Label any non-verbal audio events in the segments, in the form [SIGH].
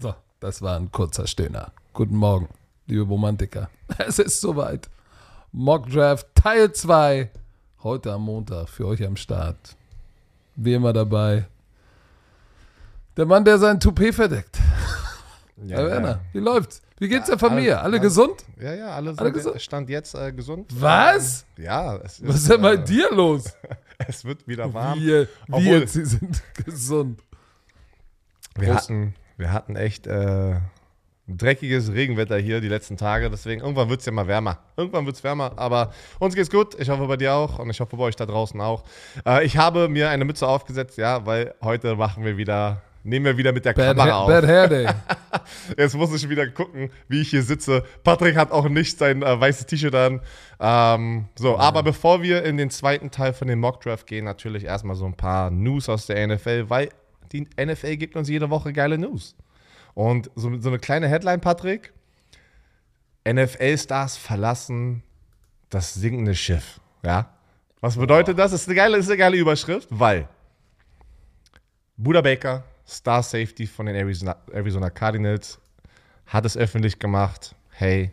So, das war ein kurzer Stöhner. Guten Morgen, liebe Romantiker. Es ist soweit. Mock Draft Teil 2. Heute am Montag für euch am Start. Wie immer dabei. Der Mann, der sein Toupet verdeckt. Ja, Werner, wie läuft's? Wie geht's Ja, der Familie? alle- Alle gesund? Ja, ja, alle sind Alle gesund? Stand jetzt äh, gesund. Was? Ähm, ja, es Was ist denn bei äh, dir los? [LAUGHS] Es wird wieder warm. Wie Obwohl- jetzt, sie sind [LAUGHS] gesund. Wir Prost. hatten, wir hatten echt äh, dreckiges Regenwetter hier die letzten Tage, deswegen irgendwann wird es ja mal wärmer. Irgendwann wird es wärmer, aber uns geht's gut. Ich hoffe bei dir auch und ich hoffe bei euch da draußen auch. Äh, ich habe mir eine Mütze aufgesetzt, ja, weil heute machen wir wieder, nehmen wir wieder mit der Bad, Kamera ha auf. Bad Hair Day. [LAUGHS] Jetzt muss ich wieder gucken, wie ich hier sitze. Patrick hat auch nicht sein äh, weißes T-Shirt an. Ähm, so, aber bevor wir in den zweiten Teil von dem Mockdraft gehen, natürlich erstmal so ein paar News aus der NFL, weil die NFL gibt uns jede Woche geile News. Und so, so eine kleine Headline, Patrick. NFL-Stars verlassen das sinkende Schiff. Ja. Was bedeutet das? Das ist eine geile, ist eine geile Überschrift, weil Buda Baker, Star Safety von den Arizona, Arizona Cardinals, hat es öffentlich gemacht, hey,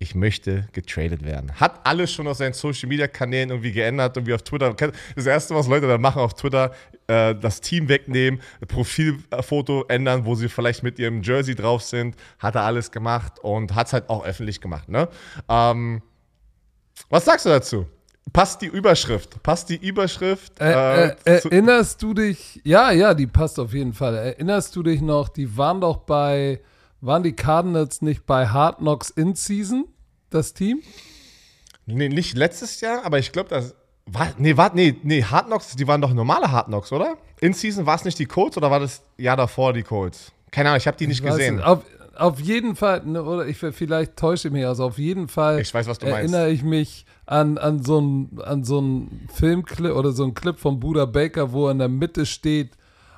ich möchte getradet werden. Hat alles schon auf seinen Social Media Kanälen irgendwie geändert, irgendwie auf Twitter. Das erste, was Leute da machen auf Twitter, äh, das Team wegnehmen, Profilfoto ändern, wo sie vielleicht mit ihrem Jersey drauf sind, hat er alles gemacht und hat es halt auch öffentlich gemacht. Ne? Ähm, was sagst du dazu? Passt die Überschrift? Passt die Überschrift? Äh, äh, äh, erinnerst du dich? Ja, ja, die passt auf jeden Fall. Erinnerst du dich noch? Die waren doch bei, waren die Cardinals nicht bei Hard Knocks in Season, das Team? Nee, nicht letztes Jahr, aber ich glaube, das. War, nee, warte, nee, nee, Hard Knocks, die waren doch normale Hard Knocks, oder? In Season war es nicht die Colts oder war das Jahr davor die Colts? Keine Ahnung, ich habe die nicht gesehen. Auf, jeden Fall, ne, oder ich vielleicht täusche ich mich aus, auf jeden Fall Ich weiß, was du meinst. erinnere ich mich an, an so einen an so einen Filmclip oder so einen Clip von Buda Baker, wo er in der Mitte steht,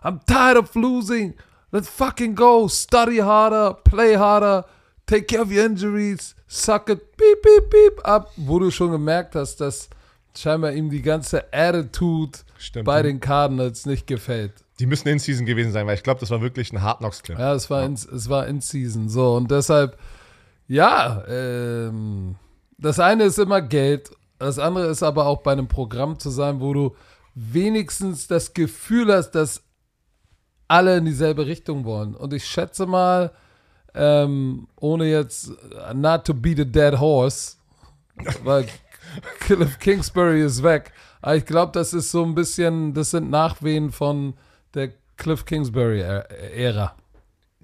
I'm tired of losing, let's fucking go, study harder, play harder, take care of your injuries, suck it, beep, beep, beep, ab, wo du schon gemerkt hast, dass scheinbar ihm die ganze Attitude Stimmt. bei den Cardinals nicht gefällt. Die müssen in Season gewesen sein, weil ich glaube, das war wirklich ein Hard Knocks Clip. Ja, es war, in, es war in Season. So, und deshalb, ja, ähm, das eine ist immer Geld, das andere ist aber auch bei einem Programm zu sein, wo du wenigstens das Gefühl hast, dass alle in dieselbe Richtung wollen. Und ich schätze mal, ähm, ohne jetzt uh, not to beat a dead horse, [LAUGHS] weil Cliff Kingsbury ist weg. Aber ich glaube, das ist so ein bisschen, das sind Nachwehen von der Cliff Kingsbury-Ära.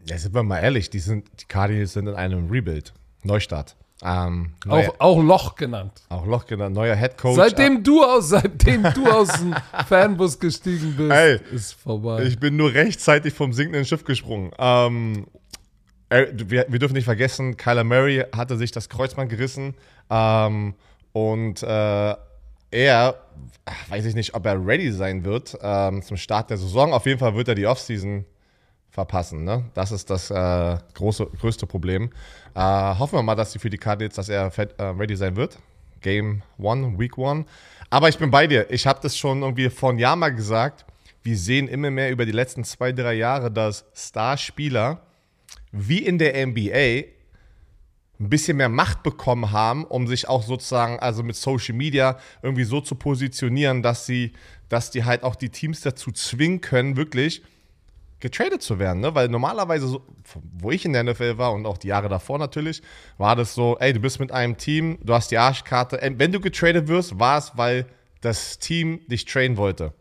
Ja, sind wir mal ehrlich, die, sind, die Cardinals sind in einem Rebuild. Neustart. Ähm, neuer, Auch, auch Loch genannt. auch Loch genannt, neuer Head Coach. Seitdem du aus, seitdem du aus dem [LAUGHS] Fanbus gestiegen bist, Ey, ist vorbei. Ich bin nur rechtzeitig vom sinkenden Schiff gesprungen. Ähm, äh, wir, wir dürfen nicht vergessen, Kyler Murray hatte sich das Kreuzband gerissen ähm, und äh, er, weiß ich nicht, ob er ready sein wird ähm, zum Start der Saison. Auf jeden Fall wird er die Offseason verpassen. Ne? Das ist das äh, große, größte Problem. Äh, hoffen wir mal, dass sie für die Cardinals, dass er fett, äh, ready sein wird. Game One, Week One. Aber ich bin bei dir. Ich habe das schon irgendwie vor einem Jahr mal gesagt. Wir sehen immer mehr über die letzten zwei, drei Jahre, dass Starspieler wie in der NBA ein bisschen mehr Macht bekommen haben, um sich auch sozusagen, also mit Social Media irgendwie so zu positionieren, dass sie, dass die halt auch die Teams dazu zwingen können, wirklich getradet zu werden, ne? Weil normalerweise, so, wo ich in der NFL war und auch die Jahre davor natürlich, war das so, ey, du bist mit einem Team, du hast die Arschkarte. Wenn du getradet wirst, war es, weil das Team dich trainen wollte.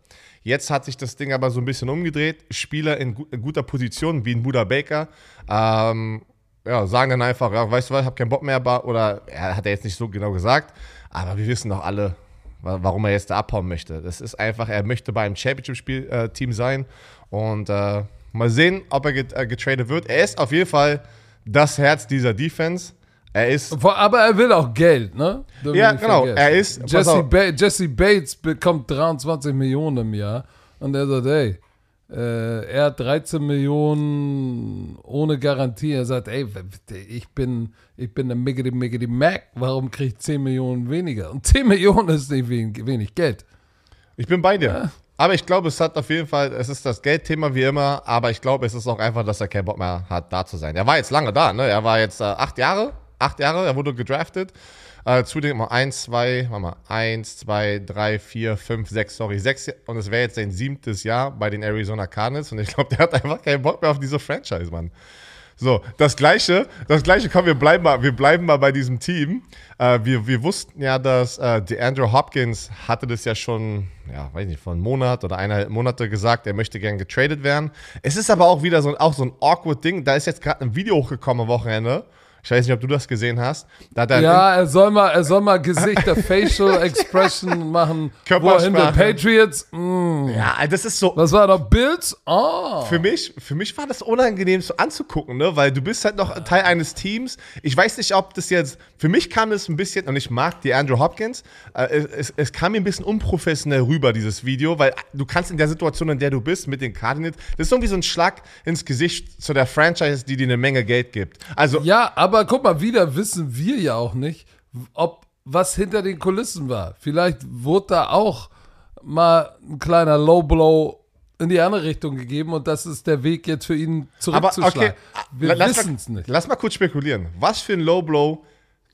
Jetzt hat sich das Ding aber so ein bisschen umgedreht. Spieler in, gu in guter Position, wie ein Buda Baker, ähm, ja, sagen dann einfach, ja, weißt du was, ich hab keinen Bock mehr, oder er hat er jetzt nicht so genau gesagt, aber wir wissen doch alle, wa- warum er jetzt da abhauen möchte. Das ist einfach, er möchte bei einem Championship-Team sein und äh, mal sehen, ob er äh, getradet wird. Er ist auf jeden Fall das Herz dieser Defense. Er ist, Aber er will auch Geld, ne? Wir Ja, genau. vergessen. Er ist- Jesse, ba Jesse Bates bekommt 23 Millionen im Jahr und er sagt, ey, äh, er hat 13 Millionen ohne Garantie. Er sagt, ey, ich bin, ich bin der Miggity Miggity Mac, warum kriege ich 10 Millionen weniger? Und 10 [LAUGHS] Millionen ist nicht wenig, wenig Geld. ich bin bei dir. Aber ich glaube, es hat auf jeden Fall, es ist das Geldthema wie immer, aber ich glaube, es ist auch einfach, dass er keinen Bock mehr hat, da zu sein. Er war jetzt lange da, ne? Er war jetzt äh, acht Jahre, acht Jahre, er wurde gedraftet. Äh, zudem mal eins, zwei, warte mal, eins, zwei, drei, vier, fünf, sechs, sorry, sechs, und es wäre jetzt sein siebtes Jahr bei den Arizona Cardinals und ich glaube, der hat einfach keinen Bock mehr auf diese Franchise, Mann. So, das gleiche, das gleiche, komm, wir bleiben mal, wir bleiben mal bei diesem Team. Äh, wir, wir wussten ja, dass äh, DeAndre Hopkins hatte das ja schon, ja, weiß nicht, vor einem Monat oder eineinhalb Monate gesagt, er möchte gern getradet werden. Es ist aber auch wieder so, auch so ein awkward Ding. Da ist jetzt gerade ein Video hochgekommen am Wochenende ich weiß nicht, ob du das gesehen hast. Da ja, er soll mal, er soll mal Gesichter, Facial [LAUGHS] Expression machen. Körpersprache. the Patriots. Mm. Ja, das ist so. Was war da? Bills? Oh. Für mich, für mich war das unangenehm so anzugucken, ne? Weil du bist halt noch Teil eines Teams. Ich weiß nicht, ob das jetzt. Für mich kam es ein bisschen, und ich mag die Andrew Hopkins, äh, es, es kam mir ein bisschen unprofessionell rüber, dieses Video, weil du kannst in der Situation, in der du bist, mit den Cardinals, das ist irgendwie so ein Schlag ins Gesicht zu der Franchise, die dir eine Menge Geld gibt. Also. Ja, aber aber guck mal, wieder wissen wir ja auch nicht, ob was hinter den Kulissen war. Vielleicht wurde da auch mal ein kleiner Low Blow in die andere Richtung gegeben und das ist der Weg jetzt für ihn zurückzuschlagen. Okay, wir wissen es nicht. Lass mal kurz spekulieren. Was für ein Low Blow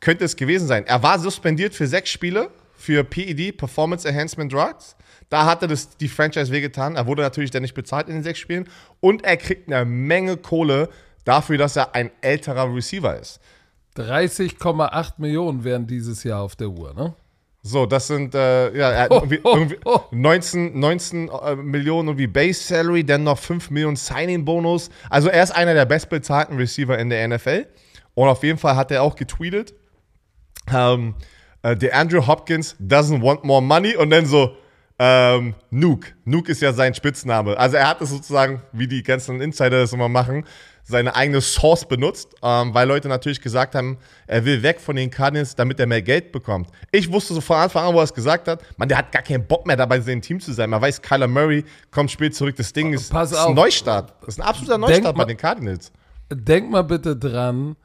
könnte es gewesen sein? Er war suspendiert für sechs Spiele für PED, Performance Enhancement Drugs. Da hatte das die Franchise wehgetan. Er wurde natürlich dann nicht bezahlt in den sechs Spielen und er kriegt eine Menge Kohle dafür, dass er ein älterer Receiver ist. 30,8 Millionen wären dieses Jahr auf der Uhr, ne? So, das sind äh, ja, irgendwie, oh, irgendwie oh. 19, 19 äh, Millionen irgendwie Base Salary, dann noch 5 Millionen Signing-Bonus. Also er ist einer der bestbezahlten Receiver in der NFL. Und auf jeden Fall hat er auch getweetet, ähm, äh, der Andrew Hopkins doesn't want more money und dann so, ähm, Nuke. Nuke ist ja sein Spitzname. Also er hat es sozusagen, wie die ganzen Insider das immer machen, seine eigene Source benutzt, ähm, weil Leute natürlich gesagt haben, er will weg von den Cardinals, damit er mehr Geld bekommt. Ich wusste so von Anfang an, wo er es gesagt hat, man, der hat gar keinen Bock mehr dabei, in seinem Team zu sein. Man weiß, Kyler Murray kommt spät zurück. Das Ding ist, Pass ist ein Neustart. Das ist ein absoluter Neustart denk bei den Cardinals. Denk mal bitte dran,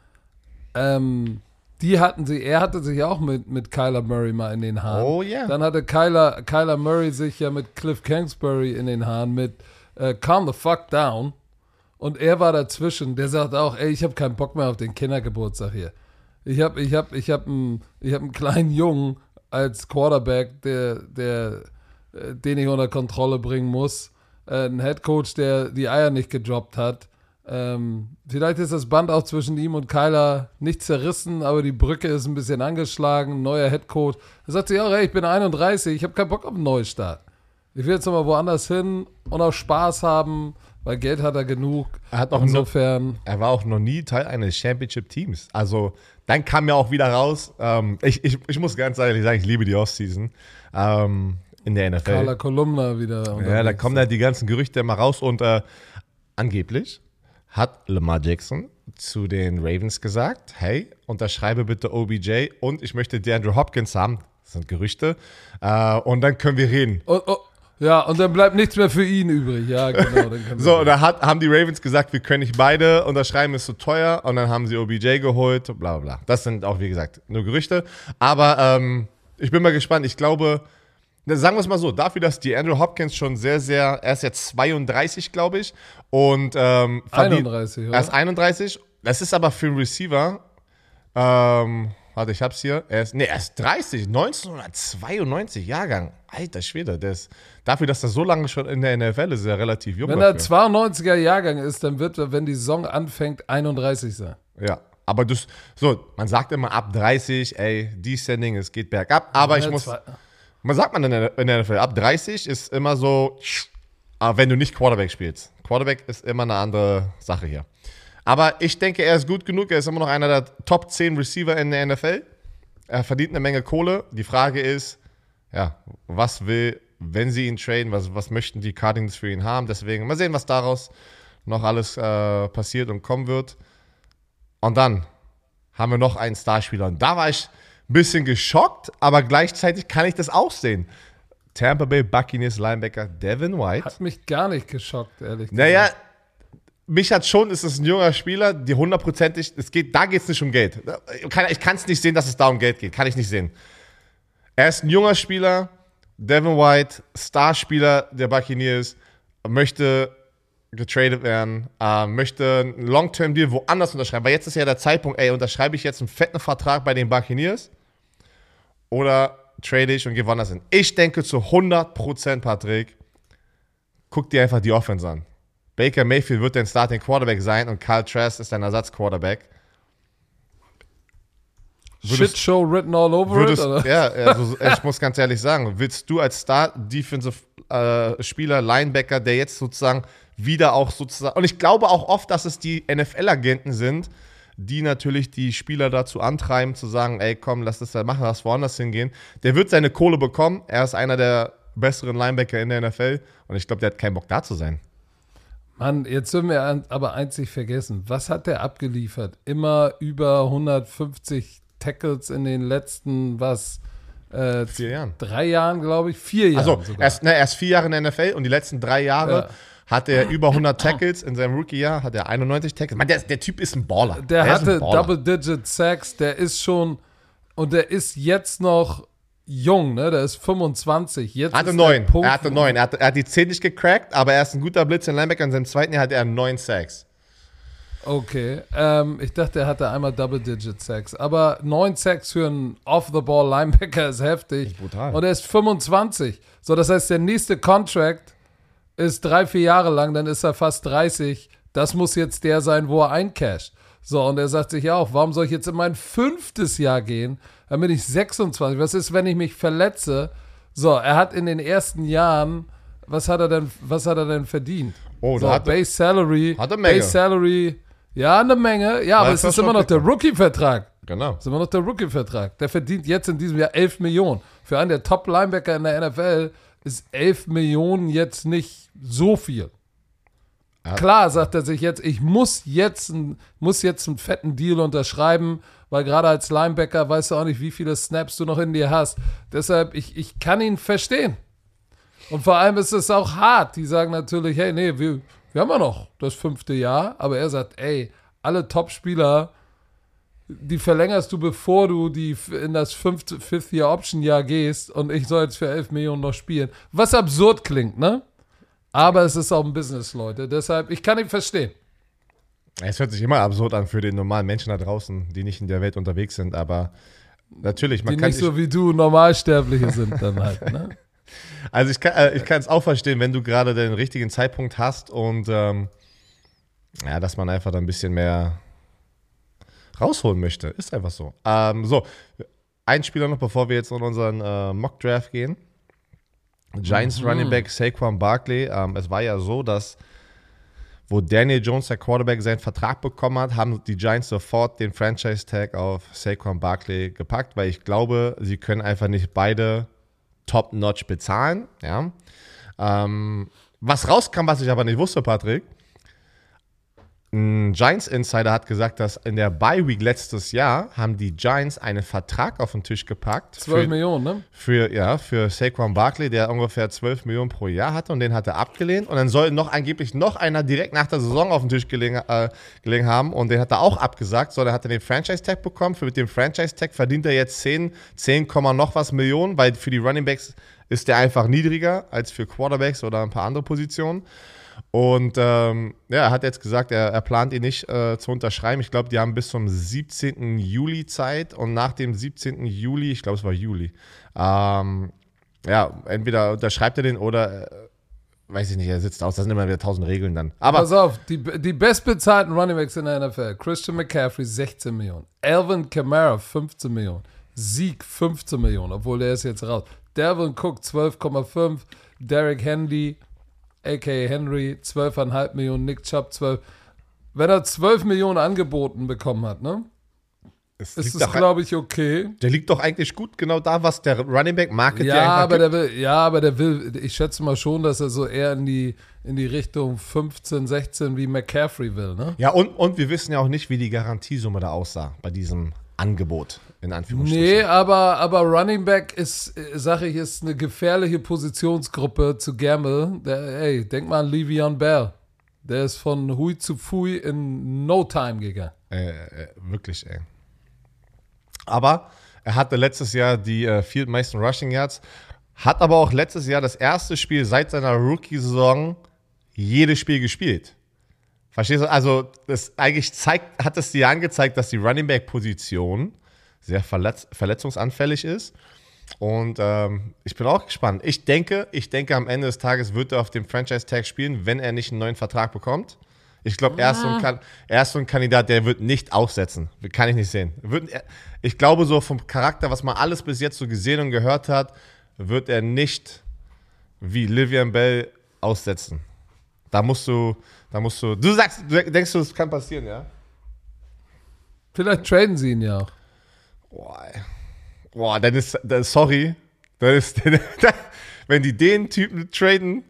ähm, die hatten sie, er hatte sich auch mit, mit Kyler Murray mal in den Haaren. Oh ja. Yeah. Dann hatte Kyler, Kyler Murray sich ja mit Cliff Kingsbury in den Haaren mit äh, Calm the fuck down. Und er war dazwischen. Der sagt auch, ey, ich habe keinen Bock mehr auf den Kindergeburtstag hier. Ich habe ich hab, ich hab einen, hab einen kleinen Jungen als Quarterback, der, der, äh, den ich unter Kontrolle bringen muss. Äh, ein Headcoach, der die Eier nicht gedroppt hat. Ähm, vielleicht ist das Band auch zwischen ihm und Kyler nicht zerrissen, aber die Brücke ist ein bisschen angeschlagen. Neuer Headcoach. Er sagt sich auch, ey, ich bin 31, ich habe keinen Bock auf einen Neustart. Ich will jetzt nochmal woanders hin und auch Spaß haben. Weil Geld hat er genug. Er hat auch Insofern. Noch, er war auch noch nie Teil eines Championship-Teams. Also, dann kam ja auch wieder raus. Ähm, ich, ich, ich muss ganz ehrlich sagen, ich liebe die Offseason ähm, in der NFL. Carla Kolumna wieder. Ja, da kommen ja die ganzen Gerüchte immer raus und äh, angeblich hat Lamar Jackson zu den Ravens gesagt: Hey, unterschreibe bitte OBJ und ich möchte DeAndre Hopkins haben. Das sind Gerüchte. Äh, und dann können wir reden. Und, oh, ja, und dann bleibt nichts mehr für ihn übrig. Ja, genau. so, und da hat, haben die Ravens gesagt, wir können nicht beide unterschreiben, ist zu so teuer. Und dann haben sie OBJ geholt, bla bla bla. Das sind auch, wie gesagt, nur Gerüchte. Aber ähm, ich bin mal gespannt. Ich glaube, sagen wir es mal so, dafür, dass die Andrew Hopkins schon sehr, sehr, er ist jetzt 32, glaube ich. Und ähm, 31, Er ist 31. Das ist aber für einen Receiver, ähm, Warte, ich hab's hier. Er ist, nee, er ist 30, 1992 Jahrgang. Alter Schwede, der ist, dafür, dass er so lange schon in der NFL ist, ist er relativ jung. Wenn er 92er Jahrgang ist, dann wird er, wenn die Saison anfängt, 31 sein. Ja, aber das, so, man sagt immer ab 30, ey, Descending, es geht bergab. Aber ich muss, man sagt man in der, in der NFL, ab 30 ist immer so, wenn du nicht Quarterback spielst. Quarterback ist immer eine andere Sache hier. Aber ich denke, er ist gut genug. Er ist immer noch einer der Top 10 Receiver in der NFL. Er verdient eine Menge Kohle. Die Frage ist, ja, was will, wenn sie ihn traden, was, was möchten die Cardinals für ihn haben? Deswegen mal sehen, was daraus noch alles äh, passiert und kommen wird. Und dann haben wir noch einen Starspieler. Und da war ich ein bisschen geschockt, aber gleichzeitig kann ich das auch sehen. Tampa Bay Buccaneers Linebacker Devin White. Hat mich gar nicht geschockt, ehrlich gesagt. Naja, mich hat schon, ist es ein junger Spieler, die hundertprozentig, es geht, da geht es nicht um Geld. Ich kann es nicht sehen, dass es da um Geld geht. Kann ich nicht sehen. Er ist ein junger Spieler Devin White, Starspieler der Buccaneers, möchte getradet werden, äh, möchte einen Long-Term-Deal woanders unterschreiben. Weil jetzt ist ja der Zeitpunkt, ey, unterschreibe ich jetzt einen fetten Vertrag bei den Buccaneers oder trade ich und gehe woanders hin. Ich denke zu 100%, Patrick, guck dir einfach die Offense an. Baker Mayfield wird dein Starting Quarterback sein und Kyle Trask ist dein Ersatz-Quarterback. Shit Show written all over würdest, it? Oder? Ja, also [LAUGHS] ich muss ganz ehrlich sagen, willst du als Star-Defensive-Spieler, äh, Linebacker, der jetzt sozusagen wieder auch sozusagen, und ich glaube auch oft, dass es die NFL-Agenten sind, die natürlich die Spieler dazu antreiben, zu sagen, ey, komm, lass das da machen, lass woanders hingehen. Der wird seine Kohle bekommen. Er ist einer der besseren Linebacker in der NFL und ich glaube, der hat keinen Bock da zu sein. Mann, jetzt dürfen wir aber einzig vergessen. Was hat der abgeliefert? Immer über 150 Tackles in den letzten, was? Äh, vier Jahren. Drei Jahren, glaube ich. Vier Jahre. Also, er ist, ne, er ist vier Jahre in der NFL und die letzten drei Jahre ja. hat er über 100 Tackles. In seinem Rookie-Jahr hat er 91 Tackles. Man, der, der Typ ist ein Baller. Der, der hatte Double-Digit Sacks. Der ist schon, und der ist jetzt noch jung, ne? Der ist 25. Jetzt hatte neun. Er hatte neun. Er hat, er hat die 10 nicht gecrackt, aber er ist ein guter Blitz in Linebacker. In seinem zweiten Jahr hat er neun Sacks. Okay, ähm, ich dachte, er hatte einmal Double-Digit-Sacks. Aber neun Sacks für einen Off-the-Ball-Linebacker ist heftig. Ist brutal. Und er ist 25. So, das heißt, der nächste Contract ist drei, vier Jahre lang, dann ist er fast 30. Das muss jetzt der sein, wo er eincasht. So, und er sagt sich auch, warum soll ich jetzt in mein fünftes Jahr gehen? Dann bin ich 26. Was ist, wenn ich mich verletze? So, er hat in den ersten Jahren, was hat er denn, was hat er denn verdient? Oh, so, hat Base Salary, hat er Menge. Base Salary ja, eine Menge. Ja, aber es ist immer noch der Rookie-Vertrag. Genau. Es ist immer noch der Rookie-Vertrag. Der verdient jetzt in diesem Jahr 11 Millionen. Für einen der Top-Linebacker in der NFL ist 11 Millionen jetzt nicht so viel. Klar sagt er sich jetzt, ich muss jetzt, muss jetzt einen fetten Deal unterschreiben, weil gerade als Linebacker weißt du auch nicht, wie viele Snaps du noch in dir hast. Deshalb, ich, ich kann ihn verstehen. Und vor allem ist es auch hart. Die sagen natürlich, hey, nee, wir, wir haben ja noch das fünfte Jahr, aber er sagt, ey, alle Top-Spieler, die verlängerst du, bevor du die in das fünfte, Fifth Year Option Jahr gehst und ich soll jetzt für 11 Millionen noch spielen. Was absurd klingt, ne? Aber es ist auch ein Business, Leute. Deshalb, ich kann ihn verstehen. Es hört sich immer absurd an für den normalen Menschen da draußen, die nicht in der Welt unterwegs sind, aber natürlich, man die kann. Die nicht so wie du Normalsterbliche sind dann halt, ne? [LAUGHS] Also ich kann äh, es auch verstehen, wenn du gerade den richtigen Zeitpunkt hast und ähm, ja, dass man einfach da ein bisschen mehr rausholen möchte. Ist einfach so. Ähm, so, ein Spieler noch, bevor wir jetzt in unseren äh, Mock Draft gehen. Giants mhm. Running Back Saquon Barkley. Ähm, es war ja so, dass wo Daniel Jones, der Quarterback, seinen Vertrag bekommen hat, haben die Giants sofort den Franchise Tag auf Saquon Barkley gepackt, weil ich glaube, sie können einfach nicht beide top-notch bezahlen. Ja. Ähm, was rauskam, was ich aber nicht wusste, Patrick, ein Giants Insider hat gesagt, dass in der Bye Week letztes Jahr haben die Giants einen Vertrag auf den Tisch gepackt. 12 für, Millionen, ne? Für, ja, für Saquon Barkley, der ungefähr 12 Millionen pro Jahr hatte und den hat er abgelehnt. Und dann soll noch angeblich noch einer direkt nach der Saison auf den Tisch gelegen, äh, gelegen haben und den hat er auch abgesagt. So, dann hat er den Franchise-Tag bekommen. Für mit dem Franchise-Tag verdient er jetzt 10, 10, noch was Millionen, weil für die Running Backs ist der einfach niedriger als für Quarterbacks oder ein paar andere Positionen. Und ähm, ja, er hat jetzt gesagt, er, er plant ihn nicht äh, zu unterschreiben. Ich glaube, die haben bis zum 17. Juli Zeit und nach dem 17. Juli, ich glaube, es war Juli, ähm, ja, entweder unterschreibt er den oder äh, weiß ich nicht, er sitzt aus. Das sind immer wieder tausend Regeln dann. Aber Pass auf, die, die bestbezahlten Runningbacks in der NFL: Christian McCaffrey 16 Millionen, Alvin Kamara 15 Millionen, Sieg 15 Millionen, obwohl der ist jetzt raus. Devin Cook 12,5, Derek Henry a.k.a. Henry, 12,5 Millionen, Nick Chubb 12. Wenn er 12 Millionen angeboten bekommen hat, ne? Es ist es, glaube ich, okay. Der liegt doch eigentlich gut genau da, was der Running Back Market ja, aber der will, Ja, aber der will, ich schätze mal schon, dass er so eher in die, in die Richtung 15, 16 wie McCaffrey will, ne? Ja, und, und wir wissen ja auch nicht, wie die Garantiesumme da aussah bei diesem Angebot, in Anführungsstrichen. Nee, aber, aber Running Back ist, sag ich, ist eine gefährliche Positionsgruppe zu Gamble. Der, ey, denk mal an Le'Veon Bell. Der ist von Hui zu Fui in no time gegangen. Äh, äh, wirklich, ey. Aber er hatte letztes Jahr die äh, meisten Rushing Yards. hat aber auch letztes Jahr das erste Spiel seit seiner Rookie-Saison jedes Spiel gespielt. Verstehst du? Also, das eigentlich zeigt, hat es dir angezeigt, dass die Running Back-Position sehr verletz verletzungsanfällig ist. Und ähm, ich bin auch gespannt. Ich denke, ich denke, am Ende des Tages wird er auf dem Franchise-Tag spielen, wenn er nicht einen neuen Vertrag bekommt. Ich glaube, er, ist so ein Kan- er ist so ein Kandidat, der wird nicht aussetzen. Kann ich nicht sehen. Wird, ich glaube, so vom Charakter, was man alles bis jetzt so gesehen und gehört hat, wird er nicht wie Livian Bell aussetzen. Da musst du, da musst du. Du sagst, du denkst du, es kann passieren, ja? Vielleicht traden sie ihn ja auch. Boah. Boah, dann ist, dann, sorry, dann ist, [LAUGHS] wenn die den Typen traden,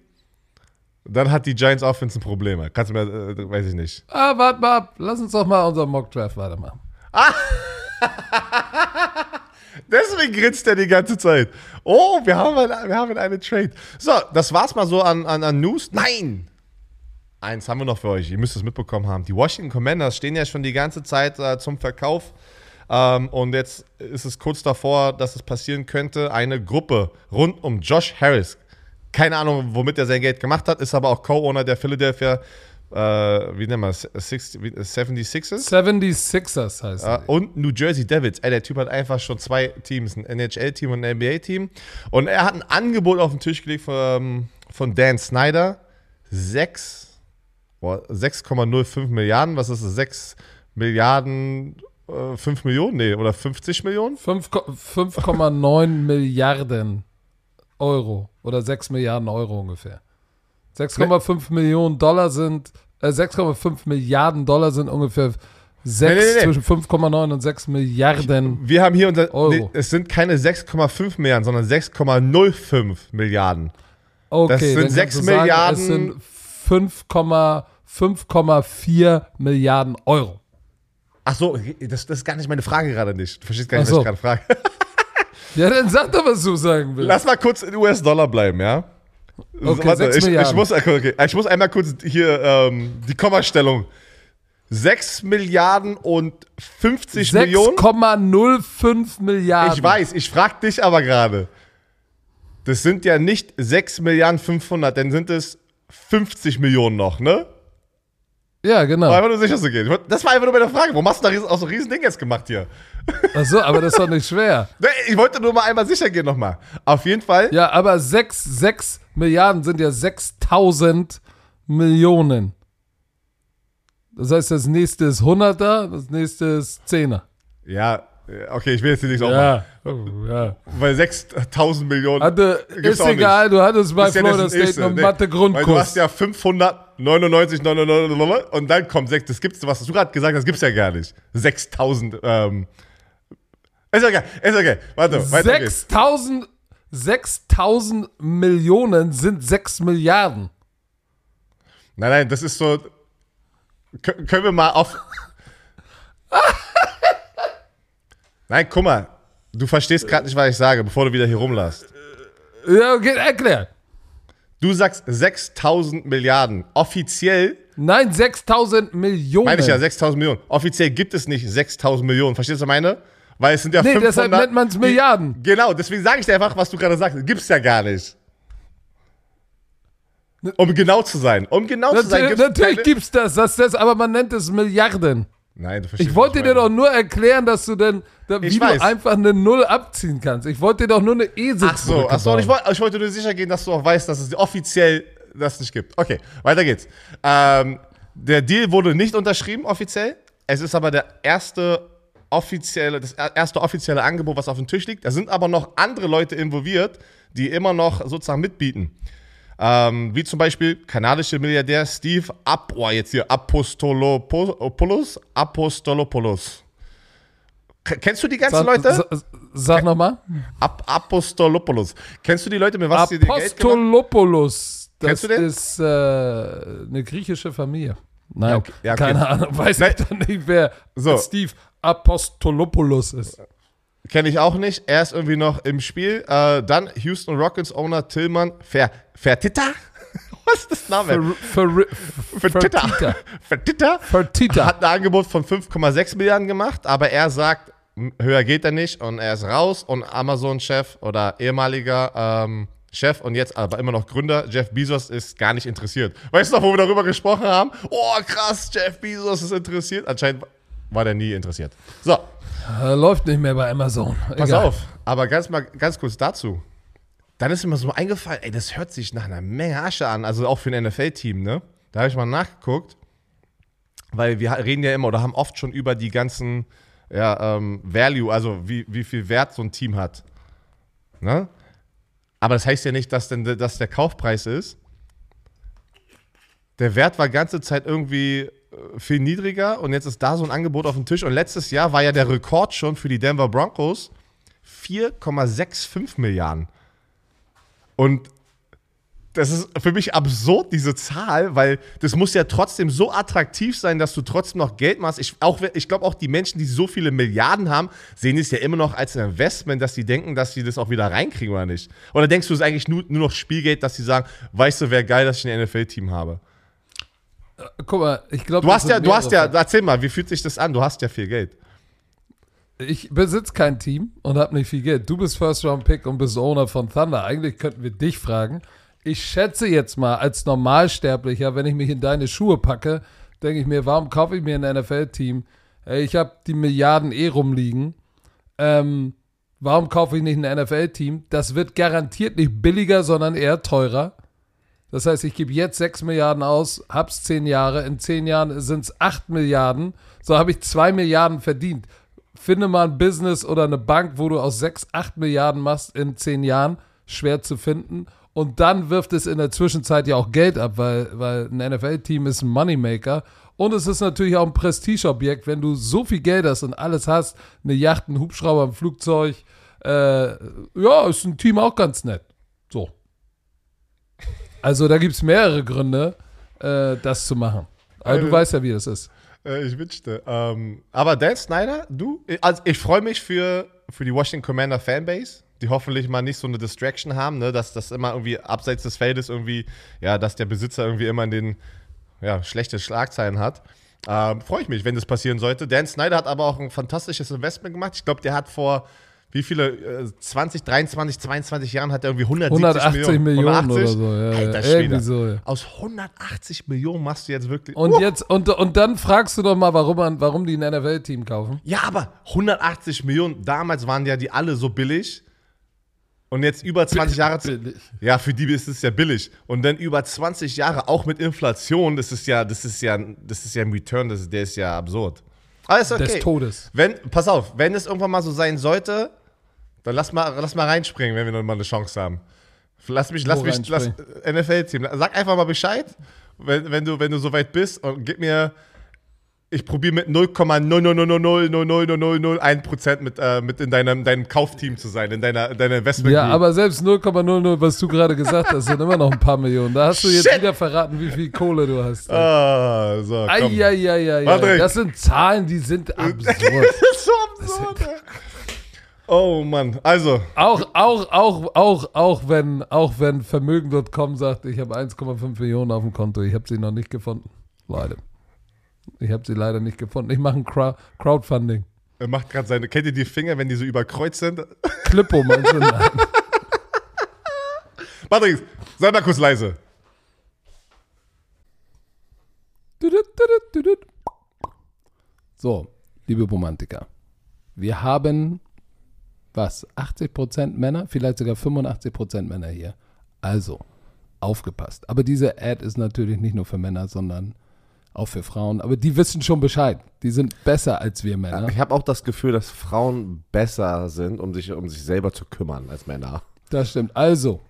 dann hat die Giants Offense ein Problem. Kannst du mir, äh, weiß ich nicht. Ah, warte mal ab. Lass uns doch mal unseren Mock-Draft weitermachen. [LAUGHS] Deswegen grinst er die ganze Zeit. Oh, wir haben, ein, wir haben eine Trade. So, das war's mal so an, an, an News. Nein! Eins haben wir noch für euch. Ihr müsst es mitbekommen haben. Die Washington Commanders stehen ja schon die ganze Zeit äh, zum Verkauf. Ähm, und jetzt ist es kurz davor, dass es passieren könnte. Eine Gruppe rund um Josh Harris. Keine Ahnung, womit er sein Geld gemacht hat, ist aber auch Co-Owner der Philadelphia, äh, wie nennen wir es, 60 wie- 76ers? 76ers heißt er. und New Jersey Devils. Ey, der Typ hat einfach schon zwei Teams, ein NHL-Team und ein NBA-Team. Und er hat ein Angebot auf den Tisch gelegt von, von Dan Snyder. Sechs, boah, 6,05 Milliarden. Was ist das? 6 Milliarden, äh, 5 Millionen? Nee, oder 50 Millionen? 5 Ko- 5,9 [LAUGHS] Milliarden Euro oder 6 Milliarden Euro ungefähr. 6,5 Millionen Dollar sind, äh, 6,5 Milliarden Dollar sind ungefähr 6, Nee, nee, nee. zwischen 5,9 und 6 Milliarden. Wir haben hier unser. Euro. Nee, es sind keine 6,5 Milliarden, sondern 6,05 Milliarden. Okay, Das sind dann kannst sechs du sagen, Milliarden- Es sind 5,5 5,4 Milliarden Euro. Ach so, das, das ist gar nicht meine Frage gerade nicht. Du verstehst gar nicht, so. was ich gerade frage. [LAUGHS] Ja, dann sag doch, was du sagen willst. Lass mal kurz in US-Dollar bleiben, ja? Okay, sechs ich, ich, muss, okay, ich muss einmal kurz hier ähm, die Kommastellung. 6 Milliarden und 50 Millionen? 6,05 Milliarden. Ich weiß, ich frag dich aber gerade. Das sind ja nicht 6 Milliarden 500, dann sind es 50 Millionen noch, ne? Ja, genau. War einfach nur sicher zu gehen. Das war einfach nur meine Frage. Warum hast du da auch so ein riesen Ding jetzt gemacht hier? Ach so, aber das ist doch nicht schwer. [LAUGHS] Ich wollte nur mal einmal sicher gehen nochmal. Auf jeden Fall. Ja, aber 6, 6 Milliarden sind ja 6000 Millionen. Das heißt, das nächste ist 100er, das nächste ist 10er. Ja, okay, ich will jetzt hier nicht so machen. Ja, oh, ja. Weil 6000 Millionen. Hatte, ist egal, du hattest bei ja Florida das State noch nee. Mathe Weil du hast ja 599, 99, und dann kommt 6. Das gibt's, was du gerade gesagt hast, gibt's ja gar nicht. 6000, ähm. Ist okay, ist okay. Warte, weiter geht's. 6000 6000 Millionen sind 6 Milliarden. Nein, nein, das ist so. Kö- Können wir mal auf. [LAUGHS] nein, guck mal. Du verstehst gerade nicht, was ich sage, bevor du wieder hier rumlässt. Ja, okay, erklär. Du sagst 6000 Milliarden. Offiziell Nein, 6000 Millionen. meine ich ja 6000 Millionen. Offiziell gibt es nicht 6000 Millionen. Verstehst du, was ich meine? Weil es sind ja Nee, 500. deshalb nennt man's die- Milliarden. Genau, deswegen sage ich dir einfach, was du gerade sagst. Gibt's ja gar nicht. Um genau zu sein. Um genau zu sein. Natürlich, gibt's natürlich keine- gibt's das, das, das, aber man nennt es Milliarden. Nein, du verstehst Ich wollte dir doch nur erklären, dass du denn, da, wie Ich du weiß. einfach eine Null abziehen kannst. Ich wollte dir doch nur eine Esel Ach so, ach so und ich, wollte, ich wollte nur sicher gehen, dass du auch weißt, dass es offiziell das nicht gibt. Okay, weiter geht's. Ähm, der Deal wurde nicht unterschrieben offiziell. Es ist aber der erste offizielle, das erste offizielle Angebot, was auf dem Tisch liegt. Da sind aber noch andere Leute involviert, die immer noch sozusagen mitbieten. Ähm, wie zum Beispiel kanadische Milliardär Steve Ap oh, jetzt hier Apostolopoulos. Apostolopoulos. Kennst du die ganzen Sag, Leute? sa- sag nochmal. Ap Apostolopoulos. Kennst du die Leute, mit was die dir Geld Apostolopoulos. Das Kennst du den? ist äh, eine griechische Familie. Nein, Ja, okay. Ja, okay. keine Ahnung, weiß Nein. ich doch nicht, wer So. Steve Apostolopoulos ist. Kenne ich auch nicht. Er ist irgendwie noch im Spiel. Äh, dann Houston Rockets Owner Tillmann Fer Fertitta? [LAUGHS] Was ist das Name? Fertitta. Fertitta Fertitta. hat ein Angebot von 5,6 Milliarden gemacht, aber er sagt, höher geht er nicht und er ist raus und Amazon-Chef oder ehemaliger ähm, Chef und jetzt aber immer noch Gründer, Jeff Bezos ist gar nicht interessiert. Weißt du noch, wo wir darüber gesprochen haben? Oh, krass, Jeff Bezos ist interessiert. Anscheinend war der nie interessiert. So, Äh, läuft nicht mehr bei Amazon. Pass Egal. auf, aber ganz mal ganz kurz dazu. Dann ist mir so eingefallen, ey, das hört sich nach einer Menge Asche an, also auch für ein NFL-Team, ne? Da habe ich mal nachgeguckt, weil wir reden ja immer oder haben oft schon über die ganzen ja, ähm, Value, also wie, wie viel Wert so ein Team hat. Ne? Aber das heißt ja nicht, dass, denn, dass der Kaufpreis ist. Der Wert war ganze Zeit irgendwie viel niedriger und jetzt ist da so ein Angebot auf dem Tisch. Und letztes Jahr war ja der Rekord schon für die Denver Broncos 4,65 Milliarden. Und das ist für mich absurd, diese Zahl, weil das muss ja trotzdem so attraktiv sein, dass du trotzdem noch Geld machst. Ich, ich glaube, auch die Menschen, die so viele Milliarden haben, sehen es ja immer noch als ein Investment, dass sie denken, dass sie das auch wieder reinkriegen oder nicht. Oder denkst du, es ist eigentlich nur, nur noch Spielgeld, dass sie sagen, weißt du, wäre geil, dass ich ein NFL-Team habe? Guck mal, ich glaube. Du hast ja, du hast ja, erzähl mal, wie fühlt sich das an? Du hast ja viel Geld. Ich besitze kein Team und habe nicht viel Geld. Du bist First Round Pick und bist Owner von Thunder. Eigentlich könnten wir dich fragen. Ich schätze jetzt mal als Normalsterblicher, wenn ich mich in deine Schuhe packe, denke ich mir, warum kaufe ich mir ein NFL-Team? Ich habe die Milliarden eh rumliegen. Ähm, warum kaufe ich nicht ein NFL-Team? Das wird garantiert nicht billiger, sondern eher teurer. Das heißt, ich gebe jetzt 6 Milliarden aus, hab's 10 Jahre, in 10 Jahren sind es 8 Milliarden, so habe ich 2 Milliarden verdient. Finde mal ein Business oder eine Bank, wo du aus 6, 8 Milliarden machst in 10 Jahren, schwer zu finden. Und dann wirft es in der Zwischenzeit ja auch Geld ab, weil, weil ein NFL-Team ist ein Moneymaker. Und es ist natürlich auch ein Prestigeobjekt, wenn du so viel Geld hast und alles hast, eine Yacht, ein Hubschrauber, ein Flugzeug. Äh, ja, ist ein Team auch ganz nett. So. Also da gibt es mehrere Gründe, äh, das zu machen. Aber du Also- weißt ja, wie das ist. Äh, ich wünschte. Ähm, aber Dan Snyder, du, also ich freue mich für, für die Washington Commander Fanbase, die hoffentlich mal nicht so eine Distraction haben, ne, dass das immer irgendwie abseits des Feldes irgendwie, ja, dass der Besitzer irgendwie immer in den, ja, schlechte Schlagzeilen hat. Ähm, freue ich mich, wenn das passieren sollte. Dan Snyder hat aber auch ein fantastisches Investment gemacht. Ich glaube, der hat vor wie viele, äh, 20, 23, 22 Jahren hat er irgendwie 170 180 Millionen, oder 180? so. Ja, Alter Schwede. so. Ja. Aus 180 Millionen machst du jetzt wirklich. Und jetzt, und, und dann fragst du doch mal, warum, man, warum die ein NFL-Team kaufen. Ja, aber 180 Millionen, damals waren ja die alle so billig. Und jetzt über 20 Jahre. Billig. Ja, für die ist es ja billig. Und dann über 20 Jahre, auch mit Inflation, das ist ja, das ist ja, das ist ja ein Return, das, der ist ja absurd. Alles okay. Des Todes. Wenn, pass auf, wenn es irgendwann mal so sein sollte, dann lass mal, lass mal reinspringen, wenn wir noch mal eine Chance haben. Lass mich, lass Wo mich, lass NFL-Team. Sag einfach mal Bescheid, wenn, wenn, du, wenn du soweit bist und gib mir, ich probiere mit 0,000000001% mit, äh, mit in deinem, deinem Kaufteam zu sein, in deiner, in deiner Investment Ja, aber selbst 0,00, was du gerade gesagt hast, sind immer noch ein paar Millionen. Da hast du jetzt Shit. wieder verraten, wie viel Kohle du hast. Ah, so, komm. Eieieiei. Patrick. Das sind Zahlen, die sind absurd. Das ist so absurd. Oh Mann, also, Auch, auch, auch, auch, auch wenn, auch wenn Vermögen.com sagt, ich habe 1,5 Millionen auf dem Konto, ich habe sie noch nicht gefunden. Leider. Ich habe sie leider nicht gefunden. Ich mache ein Crowd Crowdfunding. er macht gerade seine, kennt ihr die Finger, wenn die so überkreuzt sind? Klippo meinst du? Nein. [LAUGHS] Patrick, sei mal kurz leise. So, liebe Romantiker. Wir haben, was, 80% Männer, vielleicht sogar 85% Männer hier. Also, aufgepasst. Aber diese Ad ist natürlich nicht nur für Männer, sondern auch für Frauen. Aber die wissen schon Bescheid. Die sind besser als wir Männer. Ich habe auch das Gefühl, dass Frauen besser sind, um sich, um sich selber zu kümmern als Männer. Das stimmt. Also,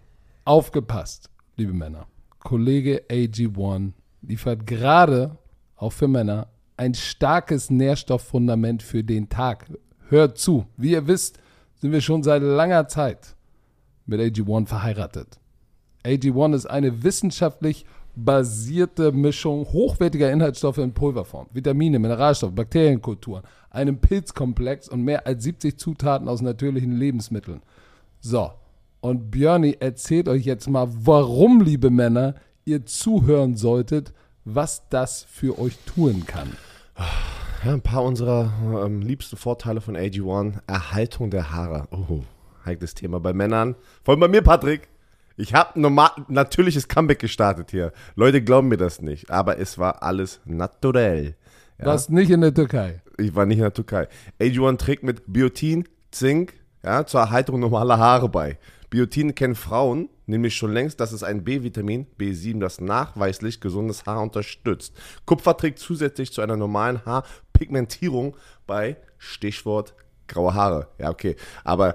aufgepasst, liebe Männer. Kollege AG1 liefert gerade, auch für Männer, ein starkes Nährstofffundament für den Tag. Hört zu. Wie ihr wisst, sind wir schon seit langer Zeit mit AG1 verheiratet. AG1 ist eine wissenschaftlich basierte Mischung hochwertiger Inhaltsstoffe in Pulverform, Vitamine, Mineralstoffe, Bakterienkulturen, einem Pilzkomplex und mehr als 70 Zutaten aus natürlichen Lebensmitteln. So, und Björni erzählt euch jetzt mal, warum, liebe Männer, ihr zuhören solltet, was das für euch tun kann. Ja, ein paar unserer ähm, liebsten Vorteile von AG1. Erhaltung der Haare. Oh, heikles Thema bei Männern. Vor allem bei mir, Patrick. Ich habe normal natürliches Comeback gestartet hier. Leute glauben mir das nicht, aber es war alles naturell. Ja? Warst nicht in der Türkei. Ich war nicht in der Türkei. AG1 trägt mit Biotin, Zink, ja, zur Erhaltung normaler Haare bei. Biotin kennen Frauen nämlich schon längst, dass es ein B-Vitamin, B7, das nachweislich gesundes Haar unterstützt. Kupfer trägt zusätzlich zu einer normalen Haarpigmentierung bei Stichwort graue Haare. Ja, okay. Aber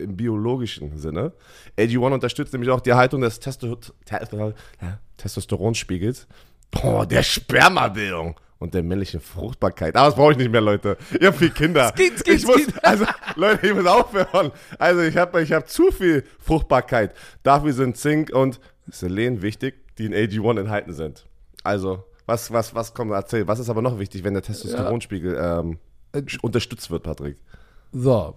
im biologischen Sinne. AG1 unterstützt nämlich auch die Erhaltung des Testo Testosteronspiegels. Boah, der Spermabildung und der männlichen Fruchtbarkeit. Aber das brauche ich nicht mehr, Leute. Ich habe vier Kinder. Skit, skit, ich muss, also, Leute, ich muss aufhören. Also, ich habe ich hab zu viel Fruchtbarkeit. Dafür sind Zink und Selen wichtig, die in AG1 enthalten sind. Also, was, was, was kommt, erzähl. Was ist aber noch wichtig, wenn der Testosteronspiegel ähm, äh, unterstützt wird, Patrick? So,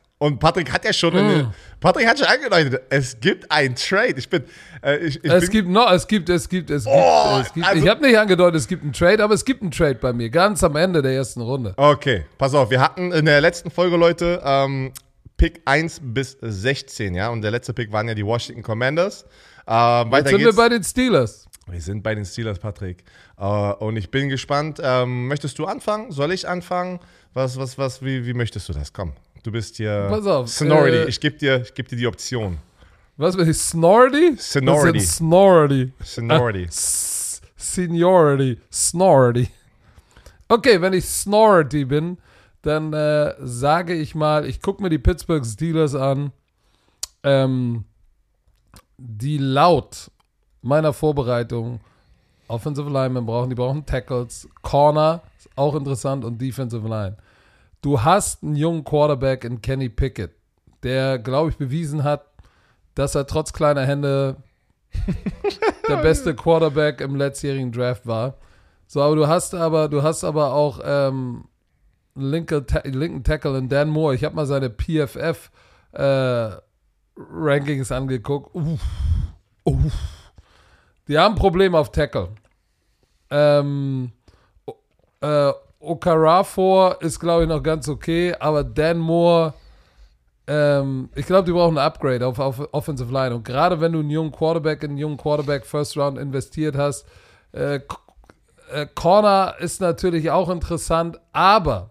Und Patrick hat ja schon, mm. eine, Patrick hat schon angedeutet, es gibt ein Trade. Ich bin, äh, ich, ich es bin, gibt noch, es gibt, es gibt, es gibt, oh, es gibt. Also, ich habe nicht angedeutet, es gibt einen Trade, aber es gibt einen Trade bei mir, ganz am Ende der ersten Runde. Okay, pass auf, wir hatten in der letzten Folge, Leute, ähm, Pick 1 bis 16, ja, und der letzte Pick waren ja die Washington Commanders. Äh, weiter Jetzt sind geht's. wir bei den Steelers. Wir sind bei den Steelers, Patrick. Uh, und ich bin gespannt. Ähm, möchtest du anfangen? Soll ich anfangen? Was, was, was, wie, wie möchtest du das? Komm. Du bist hier. Pass auf. Sonority. Äh, ich gebe dir, geb dir die Option. Was bin ich? Snority? Sonority. Snority. Sonority. Ah, Seniority. Snority. Okay, wenn ich Snority bin, dann äh, sage ich mal, ich gucke mir die Pittsburgh Steelers an, ähm, die laut meiner Vorbereitung Offensive Linemen brauchen, die brauchen Tackles, Corner, ist auch interessant und Defensive Line du hast einen jungen Quarterback in Kenny Pickett, der, glaube ich, bewiesen hat, dass er trotz kleiner Hände [LAUGHS] der beste Quarterback im letztjährigen Draft war. So, aber du hast aber, du hast aber auch ähm, linken, linken Tackle in Dan Moore. Ich habe mal seine PFF äh, Rankings angeguckt. Uff, uff. Die haben ein Problem auf Tackle. Ähm, äh, Okarafor ist, glaube ich, noch ganz okay, aber Dan Moore, ähm, ich glaube, die brauchen ein Upgrade auf, auf Offensive Line. Und gerade wenn du einen jungen Quarterback, einen jungen Quarterback First Round investiert hast, äh, äh, Corner ist natürlich auch interessant, aber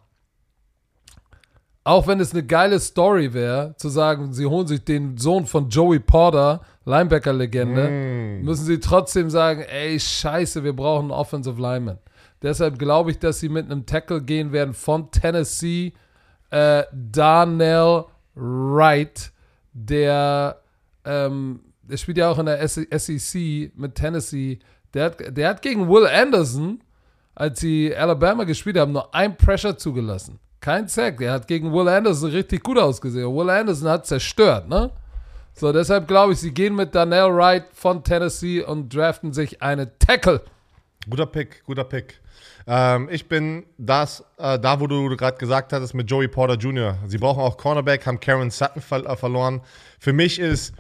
auch wenn es eine geile Story wäre, zu sagen, sie holen sich den Sohn von Joey Porter, Linebacker-Legende, mm. müssen sie trotzdem sagen, ey, scheiße, wir brauchen einen Offensive Lineman. Deshalb glaube ich, dass sie mit einem Tackle gehen werden von Tennessee. Äh, Darnell Wright, der, ähm, der spielt ja auch in der SEC mit Tennessee. Der hat, der hat gegen Will Anderson als sie Alabama gespielt haben, nur ein Pressure zugelassen. Kein Sack. Der hat gegen Will Anderson richtig gut ausgesehen. Will Anderson hat zerstört, ne? So, deshalb glaube ich, sie gehen mit Daniel Wright von Tennessee und draften sich eine Tackle. Guter Pick, guter Pick. Ähm, ich bin das, äh, da, wo du gerade gesagt hattest, mit Joey Porter Jr. Sie brauchen auch Cornerback, haben Karen Sutton ver äh, verloren. Für mich ist,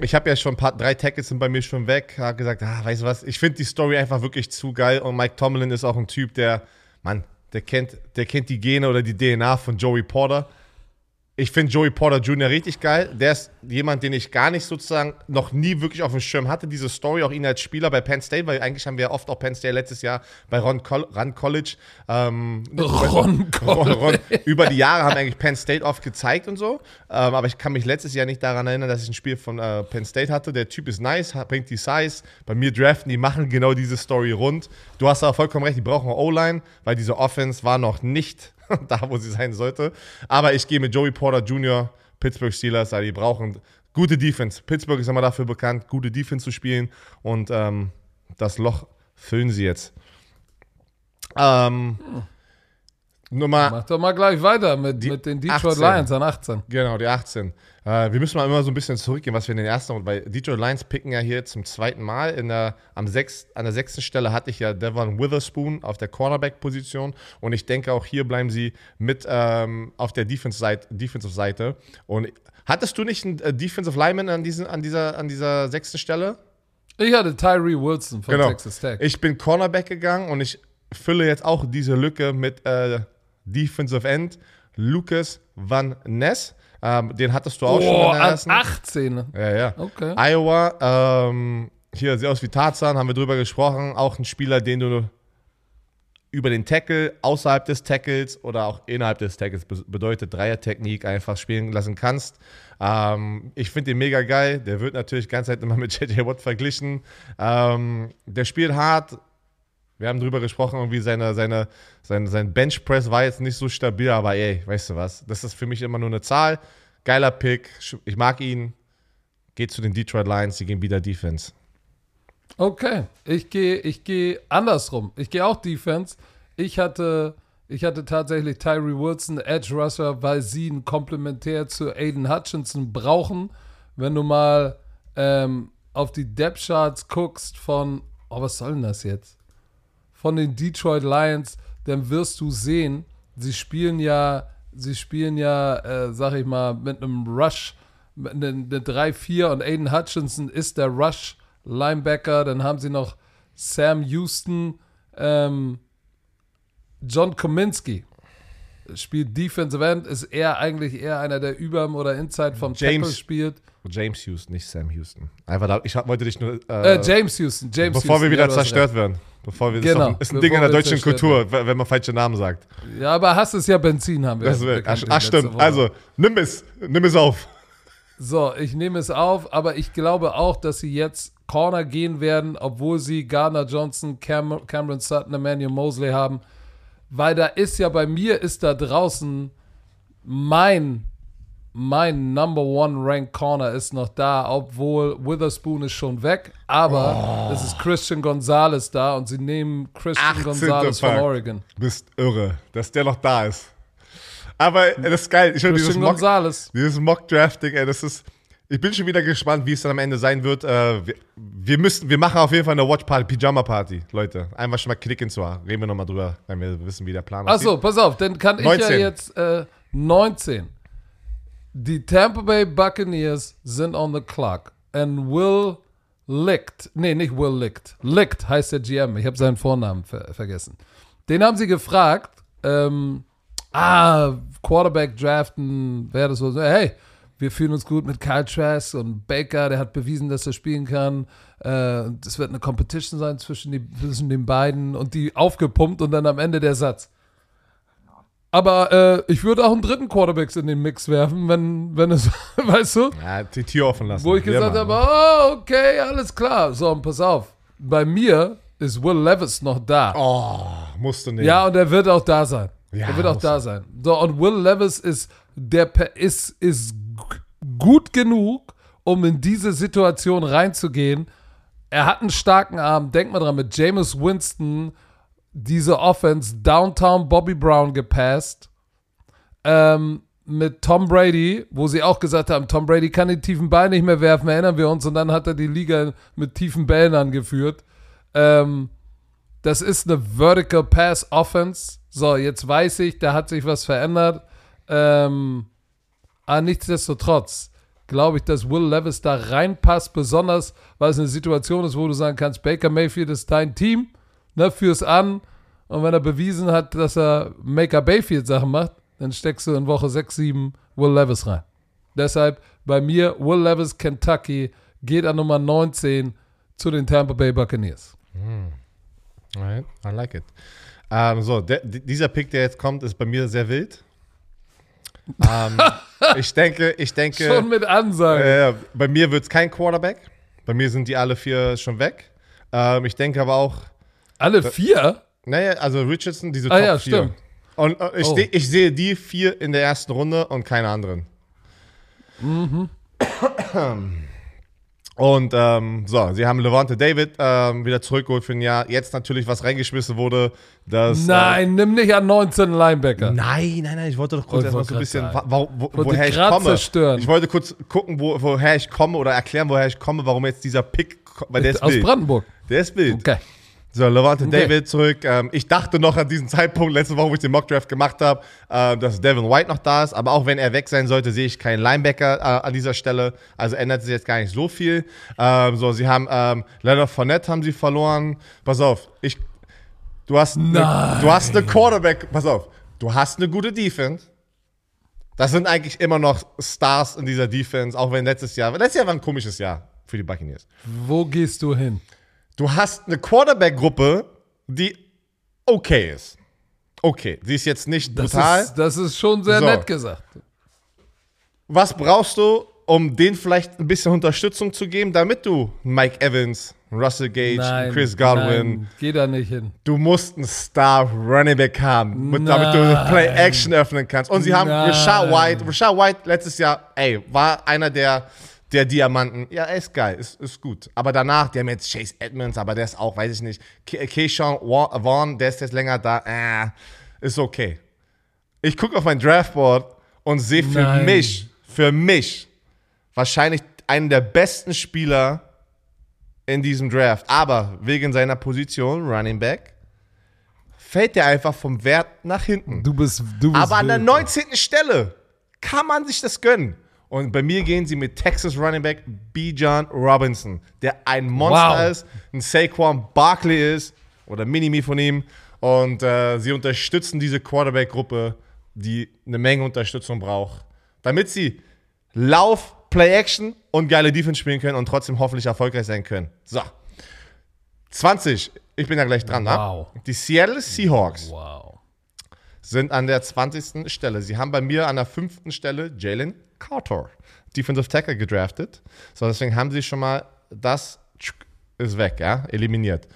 ich habe ja schon ein paar, drei Tackles sind bei mir schon weg, habe gesagt, ah, weißt du was, ich finde die Story einfach wirklich zu geil und Mike Tomlin ist auch ein Typ, der, Mann, der kennt, der kennt die Gene oder die DNA von Joey Porter. Ich finde Joey Porter Jr. richtig geil. Der ist jemand, den ich gar nicht sozusagen noch nie wirklich auf dem Schirm hatte. Diese Story, auch ihn als Spieler bei Penn State, weil eigentlich haben wir oft auch Penn State letztes Jahr bei Ron, Col Ron College. Ähm, Ron College. Ron, über die Jahre haben eigentlich Penn State oft gezeigt und so. Ähm, aber ich kann mich letztes Jahr nicht daran erinnern, dass ich ein Spiel von äh, Penn State hatte. Der Typ ist nice, bringt die Size. Bei mir draften, die machen genau diese Story rund. Du hast aber vollkommen recht, die brauchen O-Line, weil diese Offense war noch nicht [LAUGHS] da, wo sie sein sollte. Aber ich gehe mit Joey Porter Jr., Pittsburgh Steelers, die brauchen gute Defense. Pittsburgh ist immer dafür bekannt, gute Defense zu spielen und ähm, das Loch füllen sie jetzt. Ähm, Nummer. Mach doch mal gleich weiter mit, Die mit den Detroit 18. Lions an 18. Genau, die 18. Äh, wir müssen mal immer so ein bisschen zurückgehen, was wir in den ersten, weil Detroit Lions picken ja hier zum zweiten Mal. In der, am sechs, an der sechsten Stelle hatte ich ja Devon Witherspoon auf der Cornerback-Position und ich denke auch hier bleiben sie mit ähm, auf der Defensive-Seite. Defensive Seite. und hattest du nicht einen äh, Defensive Lineman an, diesen, an, dieser, an dieser sechsten Stelle? Ich hatte Tyree Wilson von Genau. Texas Tech. Ich bin Cornerback gegangen und ich fülle jetzt auch diese Lücke mit äh, Defensive End Lucas Van Ness. Ähm, den hattest du auch schon oh, in der ersten. 18. Ja, ja. Okay. Iowa, ähm, hier sieht aus wie Tarzan, haben wir drüber gesprochen. Auch ein Spieler, den du über den Tackle, außerhalb des Tackles oder auch innerhalb des Tackles, be- bedeutet Dreier-Technik, einfach spielen lassen kannst. Ähm, ich finde den mega geil. Der wird natürlich ganze Zeit immer [LAUGHS] mit JJ Watt verglichen. Ähm, der spielt hart. Wir haben drüber gesprochen, irgendwie seine, seine, sein, sein Benchpress war jetzt nicht so stabil, aber ey, weißt du was? Das ist für mich immer nur eine Zahl. Geiler Pick. Ich mag ihn. Geht zu den Detroit Lions, die gehen wieder Defense. Okay, ich gehe ich gehe andersrum. Ich gehe auch Defense. Ich hatte, ich hatte tatsächlich Tyree Wilson, Edge Rusher, weil sie ein Komplementär zu Aiden Hutchinson brauchen. Wenn du mal ähm, auf die Depth Charts guckst von, oh, was soll denn das jetzt? Von den Detroit Lions, dann wirst du sehen, sie spielen ja, sie spielen ja, äh, sag ich mal, mit einem Rush, mit eine 3-4 und Aiden Hutchinson ist der Rush Linebacker. Dann haben sie noch Sam Houston, ähm, John Kominski spielt Defensive End, ist er eigentlich eher einer, der überm oder inside vom James. Tackle spielt. James Houston, nicht Sam Houston. Einfach da, ich wollte dich nur. Äh, Äh, James Houston, James bevor Houston. wir wieder ja, zerstört werden. Bevor wir, Genau, das ist, ein Ding in der deutschen Kultur, wenn man falsche Namen sagt. Ja, aber Hass ist ja Benzin, haben wir. Das wird, ach, ach stimmt. Woche. Also, nimm es. Nimm es auf. So, ich nehme es auf, aber ich glaube auch, dass sie jetzt Corner gehen werden, obwohl sie Gardner Johnson, Cam Cameron Sutton, Emmanuel Mosley haben. Weil da ist ja bei mir, ist da draußen mein, mein Number One Ranked Corner ist noch da, obwohl Witherspoon ist schon weg. Aber es ist Christian Gonzalez da und sie nehmen Christian 18. Gonzalez von. Oregon. Du bist irre, dass der noch da ist. Aber das ist geil. Ich finde dieses Christian Mock, Gonzalez. dieses Mock-Drafting, ey, das ist. Ich bin schon wieder gespannt, wie es dann am Ende sein wird. Äh, wir, wir müssen, wir machen auf jeden Fall eine Watch-Party, Pyjama-Party, Leute. Einfach schon mal klicken zu. Reden wir nochmal drüber, wenn wir wissen, wie der Plan Achso, pass auf, dann kann ich 19. ja jetzt äh, 19. Die Tampa Bay Buccaneers sind on the clock. And Will Licht, nee, nicht Will Licht, Licht heißt der GM, ich habe seinen Vornamen ver vergessen. Den haben sie gefragt, ähm, ah, Quarterback draften, wäre das so, hey, wir fühlen uns gut mit Kyle Trask und Baker, der hat bewiesen, dass er spielen kann. Äh, es wird eine Competition sein zwischen, die, zwischen den beiden und die aufgepumpt und dann am Ende der Satz. Aber äh, ich würde auch einen dritten Quarterbacks in den Mix werfen, wenn, wenn es, [LAUGHS] weißt du? Ja, die Tür offen lassen. Wo ich gesagt habe, oh, okay, alles klar. So, und pass auf. Bei mir ist Will Levis noch da. Oh, musst du nicht. Ja, und er wird auch da sein. Ja, er wird auch da sein. So, und Will Levis ist, der ist, ist gut genug, um in diese Situation reinzugehen. Er hat einen starken Arm. Denk mal dran, mit Jameis Winston diese Offense Downtown Bobby Brown gepasst. Ähm, mit Tom Brady, wo sie auch gesagt haben, Tom Brady kann den tiefen Ball nicht mehr werfen, erinnern wir uns. Und dann hat er die Liga mit tiefen Bällen angeführt. Ähm, das ist eine Vertical Pass Offense. So, jetzt weiß ich, da hat sich was verändert. Ähm, aber nichtsdestotrotz glaube ich, dass Will Levis da reinpasst, besonders weil es eine Situation ist, wo du sagen kannst, Baker Mayfield ist dein Team, ne, führ's an. Und wenn er bewiesen hat, dass er Maker Bayfield Sachen macht, dann steckst du in Woche 6, 7 Will Levis rein. Deshalb bei mir Will Levis, Kentucky, geht an Nummer 19 zu den Tampa Bay Buccaneers. Alright, I like it. Ähm, so, der, dieser Pick, der jetzt kommt, ist bei mir sehr wild. ähm, [LAUGHS] ich denke, ich denke. Schon mit Ansagen. Äh, bei mir wird es kein Quarterback. Bei mir sind die alle vier schon weg. Ähm, ich denke aber auch. Alle vier? Naja, also Richardson, diese Ah Top ja, vier. stimmt. Und äh, ich, Oh. seh- ich sehe die vier in der ersten Runde und keine anderen. Mhm. Und ähm, so, sie haben Levante David ähm, wieder zurückgeholt für ein Jahr. Jetzt natürlich, was reingeschmissen wurde, dass. Nein, nimm nicht an 19 Linebacker. Äh, nein, nein, nein, ich wollte doch kurz erstmal so ein bisschen, wo, wo, Wollte woher ich komme. zerstören. Ich wollte kurz gucken, wo, woher ich komme oder erklären, woher ich komme, warum jetzt dieser Pick, weil der ist Aus wild. Brandenburg. Der ist wild. Okay. So, Levante Okay. David zurück. Ähm, ich dachte noch an diesen Zeitpunkt, letzte Woche, wo ich den Mockdraft gemacht habe, äh, dass Devin White noch da ist. Aber auch wenn er weg sein sollte, sehe ich keinen Linebacker äh, an dieser Stelle. Also ändert sich jetzt gar nicht so viel. Ähm, so, sie haben ähm, Leonard Fournette haben sie verloren. Pass auf, ich, du hast, ne, du hast eine Quarterback. Pass auf, du hast eine gute Defense. Das sind eigentlich immer noch Stars in dieser Defense, auch wenn letztes Jahr, letztes Jahr war ein komisches Jahr für die Buccaneers. Wo gehst du hin? Du hast eine Quarterback-Gruppe, die okay ist. Okay, sie ist jetzt nicht Das brutal. ist, das ist schon sehr So. nett gesagt. Was brauchst du, um denen vielleicht ein bisschen Unterstützung zu geben, damit du Mike Evans, Russell Gage, Nein, Chris Godwin, Nein, geh da nicht hin. du musst einen Star Running Back haben, mit, damit du. Play Action öffnen kannst. Und sie haben Nein. Rashad White. Rashad White letztes Jahr, ey, war einer der, der Diamanten. Ja, ist geil, ist, ist gut. Aber danach, die haben jetzt Chase Edmonds, aber der ist auch, weiß ich nicht. Ke- Keyshawn Vaughn, der ist jetzt länger da. Äh, ist okay. Ich gucke auf mein Draftboard und sehe für Nein. mich, für mich, wahrscheinlich einen der besten Spieler in diesem Draft. Aber wegen seiner Position, Running Back, fällt der einfach vom Wert nach hinten. Du bist, du bist Aber an der wild. 19. Stelle kann man sich das gönnen. Und bei mir gehen sie mit Texas Running Back Bijan Robinson, der ein Monster Wow. ist, ein Saquon Barkley ist oder Minimi von ihm. Und äh, sie unterstützen diese Quarterback-Gruppe, die eine Menge Unterstützung braucht, damit sie Lauf, Play-Action und geile Defense spielen können und trotzdem hoffentlich erfolgreich sein können. So. 20. Ich bin ja gleich dran, Wow. ne? Die Seattle Seahawks Wow. sind an der 20. Stelle. Sie haben bei mir an der fünften Stelle Jalen Carter, Defensive Tackle, gedraftet. So, deswegen haben sie schon mal das ist weg, ja, eliminiert.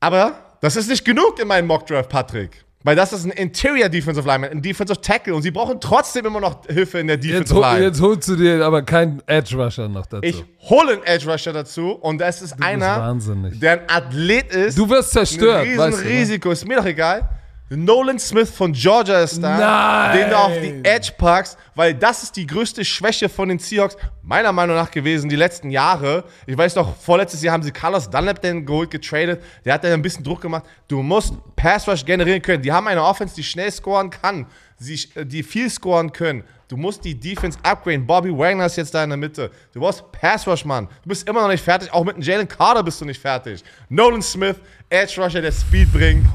Aber das ist nicht genug in meinem Mockdraft, Patrick. Weil das ist ein Interior Defensive Lineman, ein Defensive Tackle und sie brauchen trotzdem immer noch Hilfe in der Jetzt, Defensive hol- Line. jetzt holst du dir aber keinen Edge Rusher noch dazu. Ich hole einen Edge Rusher dazu und das ist einer, wahnsinnig. der ein Athlet ist. du wirst zerstört, Ein weißt du, ne? Riesenrisiko, ist mir doch egal. Nolan Smith von Georgia ist da, Nein. den du auf die Edge packst, weil das ist die größte Schwäche von den Seahawks, meiner Meinung nach gewesen, die letzten Jahre. Ich weiß noch, vorletztes Jahr haben sie Carlos Dunlap den geholt, getradet, der hat dann ein bisschen Druck gemacht. Du musst Pass Rush generieren können. Die haben eine Offense, die schnell scoren kann, sie, die viel scoren können. Du musst die Defense upgraden. Bobby Wagner ist jetzt da in der Mitte. Du brauchst Pass Rush, Mann. Du bist immer noch nicht fertig. Auch mit Jalen Carter bist du nicht fertig. Nolan Smith, Edge Rusher, der Speed bringt.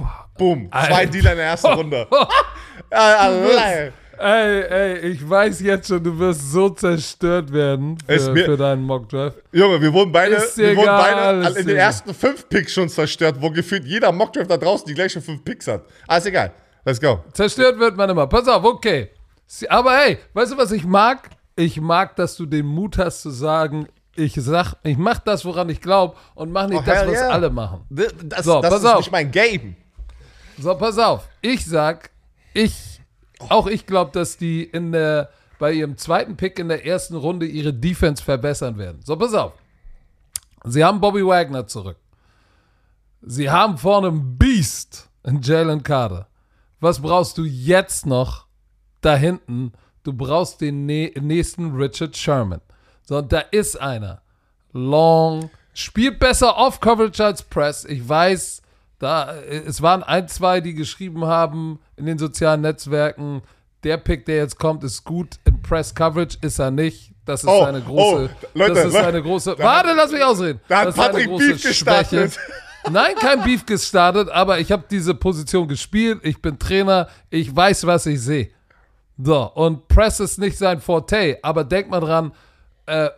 Boom. Zwei Alter. Dealer in der ersten [LAUGHS] Runde. [LAUGHS] Äh, allein. Ey, ey, ich weiß jetzt schon, du wirst so zerstört werden für, mir- für deinen Mockdraft. Junge, wir wurden beide, wir wurden beide in den egal. ersten fünf Picks schon zerstört, wo gefühlt jeder Mockdraft da draußen die gleichen fünf Picks hat. Alles egal. Let's go. Zerstört wird man immer. Pass auf, okay. Aber hey, weißt du, was ich mag? Ich mag, dass du den Mut hast zu sagen, ich sag, ich mach das, woran ich glaube und mach nicht Oh, das, was yeah. alle machen. Das, das, So, das ist auf. nicht mein Game. So, pass auf. Ich sag, ich, auch ich glaube, dass die in der, bei ihrem zweiten Pick in der ersten Runde ihre Defense verbessern werden. So, pass auf. Sie haben Bobby Wagner zurück. Sie haben vorne einen Beast in Jalen Carter. Was brauchst du jetzt noch da hinten? Du brauchst den nächsten Richard Sherman. So, da ist einer. Long. Spielt besser Off-Coverage als Press. Ich weiß, da, es waren ein, zwei, die geschrieben haben in den sozialen Netzwerken, der Pick, der jetzt kommt, ist gut. In Press Coverage ist er nicht. Das ist Oh, eine große. oh, Leute, das ist Leute, eine große. Warte, hat- lass mich ausreden. da hat das Patrick Beef gestartet. [LAUGHS] Nein, kein Beef gestartet, aber ich habe diese Position gespielt. Ich bin Trainer. Ich weiß, was ich sehe. So, und Press ist nicht sein Forte, aber denk mal dran, äh,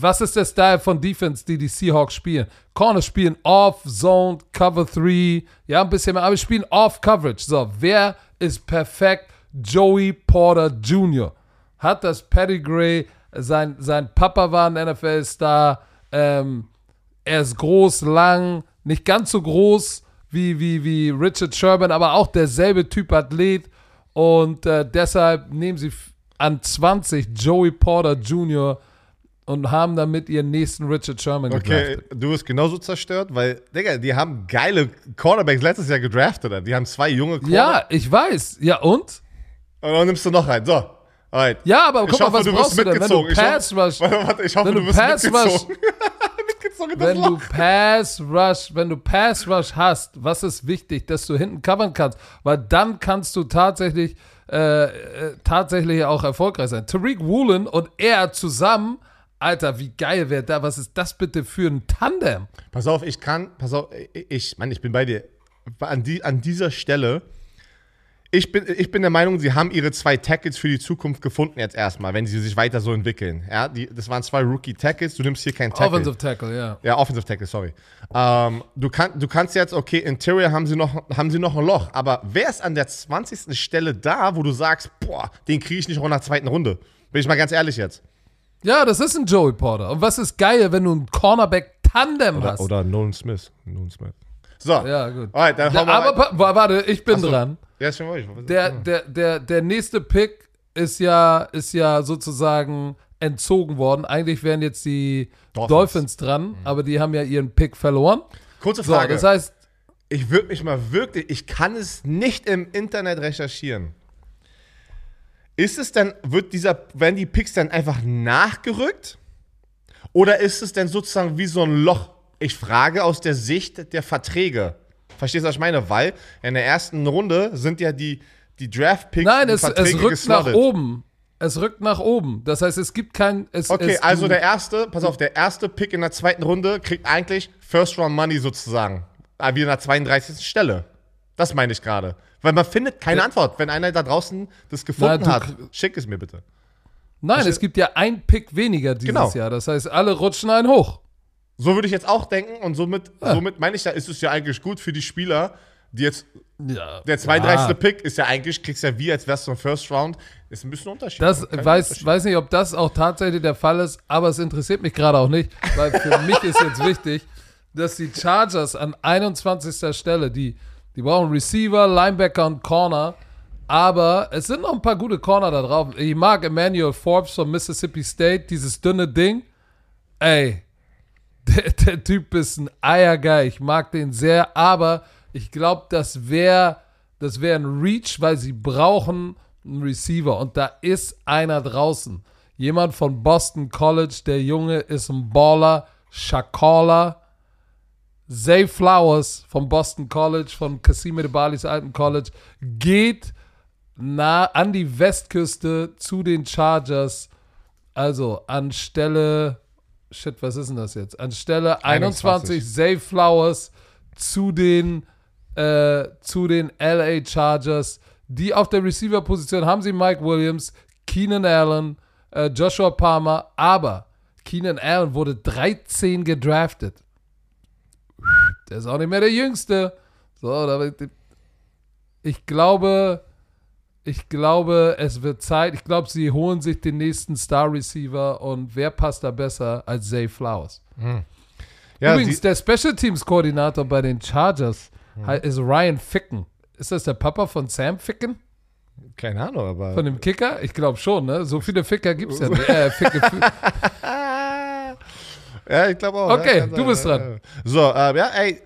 was ist der Style von Defense, die die Seahawks spielen? Corner spielen Off, Zone, Cover 3, ja, ein bisschen mehr, aber spielen Off Coverage. So, wer ist perfekt? Joey Porter Jr. Hat das Pedigree, sein, sein Papa war ein NFL-Star, ähm, er ist groß, lang, nicht ganz so groß wie, wie, wie Richard Sherman, aber auch derselbe Typ Athlet. Und äh, deshalb nehmen sie an 20 Joey Porter Jr. und haben damit ihren nächsten Richard Sherman Okay, gedraftet. du bist genauso zerstört, weil, Digga, die haben geile Cornerbacks letztes Jahr gedraftet. Die haben zwei junge Cornerbacks. Ja, ich weiß. Ja, und? Und dann nimmst du noch einen. So. Alright. Ja, aber guck ich mal, hoffe, was du brauchst wirst du denn? Wenn du Pass Rush, ich hoffe, wenn du wirst Pass mitgezogen. [LAUGHS] wenn du. Pass Rush, wenn du Pass Rush hast, was ist wichtig, dass du hinten covern kannst, weil dann kannst du tatsächlich äh, äh, tatsächlich auch erfolgreich sein. Tariq Woolen und er zusammen, Alter, wie geil wäre da, was ist das bitte für ein Tandem? Pass auf, ich kann, pass auf, ich, Mann, ich bin bei dir. An, die, an dieser Stelle, ich bin, ich bin der Meinung, sie haben ihre zwei Tackles für die Zukunft gefunden jetzt erstmal, wenn sie sich weiter so entwickeln. Ja, die, das waren zwei Rookie-Tackles, du nimmst hier keinen Tackle. Offensive Tackle, ja. Ja, Offensive Tackle, sorry. Ähm, du, kann, du kannst jetzt, okay, Interior haben sie, noch, haben sie noch ein Loch, aber wer ist an der 20. Stelle da, wo du sagst, boah, den kriege ich nicht auch in der zweiten Runde? Bin ich mal ganz ehrlich jetzt. Ja, das ist ein Joey Porter. Und was ist geil, wenn du ein Cornerback-Tandem hast? Oder Nolan Smith. Nolan Smith. So. Ja, gut. Alright, dann Der, aber warte, ich bin so. dran. Ja, ist schon ruhig. Der, der, der, der nächste Pick ist ja, ist ja sozusagen entzogen worden. Eigentlich wären jetzt die Dolphins, Dolphins. dran, aber die haben ja ihren Pick verloren. Kurze So, Frage. das heißt, ich würde mich mal wirklich, ich kann es nicht im Internet recherchieren. Ist es denn, wird dieser, werden die Picks dann einfach nachgerückt? Oder ist es denn sozusagen wie so ein Loch? Ich frage aus der Sicht der Verträge. Verstehst du, was ich meine? Weil in der ersten Runde sind ja die, die Draft-Picks, nein, es, es rückt geslottet. nach oben. Es rückt nach oben. Das heißt, es gibt kein. Es, Okay, es, also der erste, pass auf, der erste Pick in der zweiten Runde kriegt eigentlich First Round Money sozusagen. Ah, Wie in der 32. Stelle. Das meine ich gerade. Weil man findet keine Ja. Antwort. Wenn einer da draußen das gefunden du hat, schick es mir bitte. Nein, es gibt ja ein Pick weniger dieses Genau. Jahr. Das heißt, alle rutschen einen hoch. So würde ich jetzt auch denken und somit, somit meine ich, da ist es ja eigentlich gut für die Spieler, die jetzt, Ja. der 32. Ja. Pick ist ja eigentlich, kriegst ja wie, als wärst du im First Round, ist ein bisschen Unterschied. Das weiß, Unterschied. weiß nicht, ob das auch tatsächlich der Fall ist, aber es interessiert mich gerade auch nicht, weil für mich ist jetzt wichtig, dass die Chargers an 21. Stelle, die, die brauchen Receiver, Linebacker und Corner, aber es sind noch ein paar gute Corner da drauf. Ich mag Emmanuel Forbes von Mississippi State, dieses dünne Ding. Ey, [LAUGHS] der, der Typ ist ein Eiergeil. Ich mag den sehr, aber ich glaube, das wäre das wär ein Reach, weil sie brauchen einen Receiver. Und da ist einer draußen. Jemand von Boston College. Der Junge ist ein Baller. Shakala. Zay Flowers von Boston College, von Cassime de Balis alten College, geht nah an die Westküste zu den Chargers. Also anstelle, shit, was ist denn das jetzt? Anstelle 21, 21. Zay Flowers zu den, äh, zu den LA Chargers. Die auf der Receiver-Position haben sie Mike Williams, Keenan Allen, äh, Joshua Palmer, aber Keenan Allen wurde 13 gedraftet. Der ist auch nicht mehr der Jüngste. So, ich glaube, ich glaube, es wird Zeit. Ich glaube, sie holen sich den nächsten Star Receiver und wer passt da besser als Zay Flowers? Ja, Übrigens, der Special Teams Koordinator bei den Chargers Mhm. ist Ryan Ficken. Ist das der Papa von Sam Ficken? keine Ahnung, aber. Von dem Kicker? Ich glaube schon, ne? So viele Ficker gibt es ja [LAUGHS] nicht. Äh, Ficke, [LAUGHS] Ja, ich glaube auch. Okay, ja, du bist dran. So, ähm, ja, ey,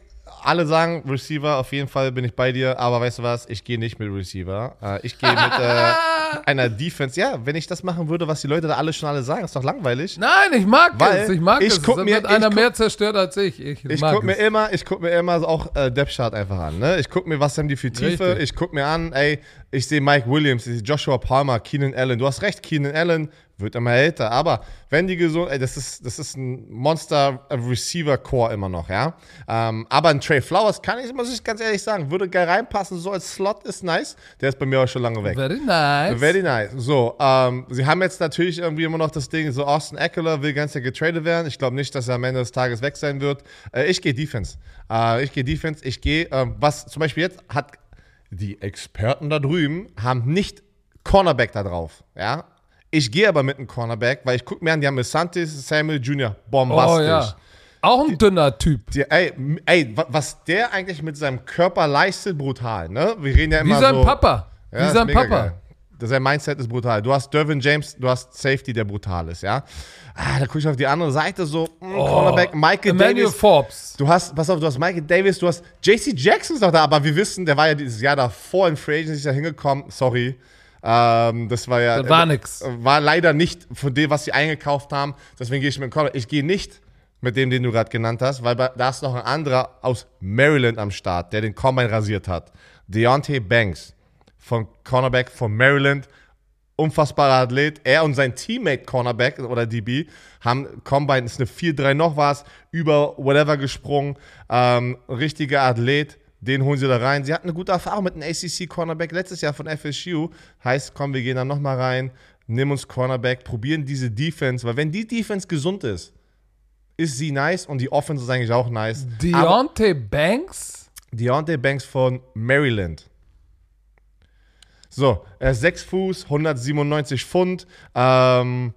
alle sagen Receiver, auf jeden Fall bin ich bei dir, aber weißt du was, ich gehe nicht mit Receiver. Äh, ich gehe mit äh, [LAUGHS] einer Defense. Ja, wenn ich das machen würde, was die Leute da alle schon alle sagen, ist doch langweilig. Nein, ich mag Weil es. Ich mag ich es. guck es mir- wird einer ich guck- mehr zerstört als ich. Ich, Ich mag guck mir immer, ich guck mir immer auch äh, Depth Chart einfach an. Ne? Ich guck mir, was haben die für Tiefe. Richtig. Ich guck mir an, ey, ich sehe Mike Williams, ich sehe Joshua Palmer, Keenan Allen. Du hast recht, Keenan Allen wird immer älter, aber wenn die gesund, ey, das ist, das ist ein Monster Receiver Core immer noch, ja. Ähm, aber ein Trey Flowers kann ich, muss ich ganz ehrlich sagen, würde geil reinpassen. So als Slot ist nice. Der ist bei mir auch schon lange weg. Very nice. Very nice. So, ähm, sie haben jetzt natürlich irgendwie immer noch das Ding, so Austin Eckler will ganz ja getradet werden. Ich glaube nicht, dass er am Ende des Tages weg sein wird. Äh, ich gehe Defense. Äh, ich gehe Defense. Ich gehe, ähm, was zum Beispiel jetzt hat die Experten da drüben haben nicht Cornerback da drauf. Ja. Ich gehe aber mit einem Cornerback, weil ich gucke mir an, die haben Asante Samuel Jr. bombastisch. oh ja. Auch ein dünner Typ. Die, ey, ey, wa- was der eigentlich mit seinem Körper leistet, brutal, ne? Wir reden ja immer Wie sein so, Papa. ja, Wie sein Papa. Geil. Das- Sein Mindset ist brutal. Du hast Dervin James, du hast Safety, der brutal ist, ja. Ah, da gucke ich auf die andere Seite so, mh, Cornerback, Michael Emmanuel Davis. Forbes. Du hast, pass auf, du hast Michael Davis, du hast JC Jackson ist noch da, aber wir wissen, der war ja dieses Jahr davor in Free Agency da hingekommen. Sorry. Ähm, das war ja. Das war nix. äh, War leider nicht von dem, was sie eingekauft haben. Deswegen gehe ich mit dem Cornerback. Ich gehe nicht mit dem, den du gerade genannt hast, weil da ist noch ein anderer aus Maryland am Start, der den Combine rasiert hat. Deontay Banks von Cornerback von Maryland. Unfassbarer Athlet. Er und sein Teammate Cornerback oder DB haben Combine, ist eine 4-3 noch was, über whatever gesprungen. Ähm, richtiger Athlet. Den holen sie da rein. Sie hatten eine gute Erfahrung mit einem ACC Cornerback letztes Jahr von FSU. Heißt, komm, wir gehen da nochmal rein, nimm uns Cornerback, probieren diese Defense, weil wenn die Defense gesund ist, ist sie nice und die Offense ist eigentlich auch nice. Aber Deontay Banks. Deontay Banks von Maryland. So, er ist 6 Fuß, 197 Pfund, ähm,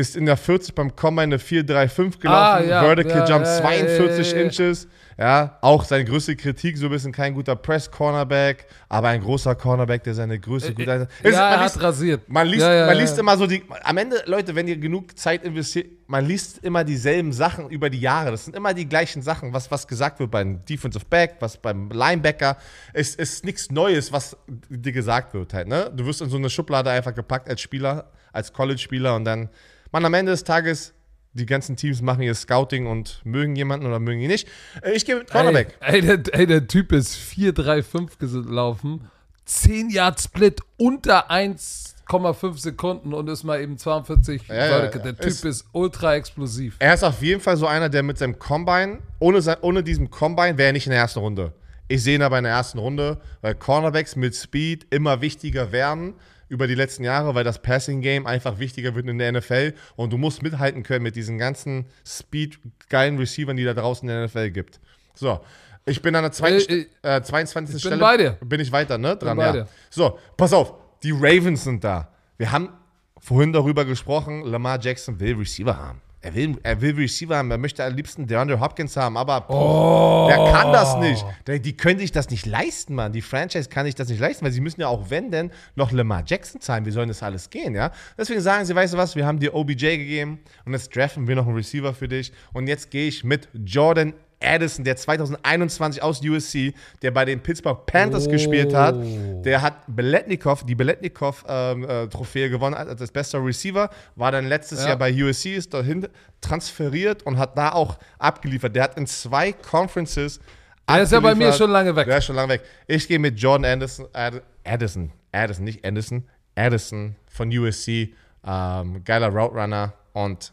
ist in der 40 beim Combine eine 4,35 gelaufen, Ah, ja, Vertical ja, Jump ja, ja, 42 ja, ja. Inches. Ja, auch seine größte Kritik, so ein bisschen kein guter Press-Cornerback, aber ein großer Cornerback, der seine Größe gut hat. Äh, Ja, man er liest- hat rasiert. man liest, Ja, ja, man liest immer so die. Am Ende, Leute, wenn ihr genug Zeit investiert, man liest immer dieselben Sachen über die Jahre. Das sind immer die gleichen Sachen, was, was gesagt wird beim Defensive Back, was beim Linebacker. Es ist nichts Neues, was dir gesagt wird halt. Ne? Du wirst in so eine Schublade einfach gepackt als Spieler, als College-Spieler und dann, man, am Ende des Tages, die ganzen Teams machen ihr Scouting und mögen jemanden oder mögen ihn nicht. Äh, Ich gehe mit Cornerback. Ey, ey, der, ey, der Typ ist 4,35 gelaufen. 10 Yard Split unter 1,5 Sekunden und ist mal eben 42 ja, ja. Der Typ Ist- ist, ultra explosiv. Er ist auf jeden Fall so einer, der mit seinem Combine, ohne, sein, ohne diesem Combine wäre er nicht in der ersten Runde. Ich sehe ihn aber in der ersten Runde, weil Cornerbacks mit Speed immer wichtiger werden über die letzten Jahre, weil das Passing-Game einfach wichtiger wird in der NFL und du musst mithalten können mit diesen ganzen Speed-geilen Receivern, die da draußen in der NFL gibt. So, ich bin an der zweiten, Äh, äh, 22. ich bin Stelle. bei dir. Bin ich weiter, ne? Dran, bei ja. dir. So, pass auf, die Ravens sind da. Wir haben vorhin darüber gesprochen, Lamar Jackson will Receiver haben. Er will, er will Receiver haben, er möchte am liebsten DeAndre Hopkins haben, aber Oh. der kann das nicht. Die können sich das nicht leisten, Mann. Die Franchise kann sich das nicht leisten, weil sie müssen ja auch, wenn denn, noch Lamar Jackson zahlen. Wie soll das alles gehen, ja? Deswegen sagen sie, weißt du was, wir haben dir OBJ gegeben und jetzt draften wir noch einen Receiver für dich. Und jetzt gehe ich mit Jordan Addison, der 2021 aus USC, der bei den Pittsburgh Panthers Oh. gespielt hat, der hat Beletnikov, die Beletnikov-Trophäe gewonnen als als bester Receiver, war dann letztes Ja. Jahr bei USC, ist dahin transferiert und hat da auch abgeliefert. Der hat in zwei Conferences Der ist ja bei mir schon lange weg. Der ist schon lange weg. Ich gehe mit Jordan Anderson, Ad, Addison, Addison, nicht Anderson, Addison von USC, ähm, geiler Route Runner und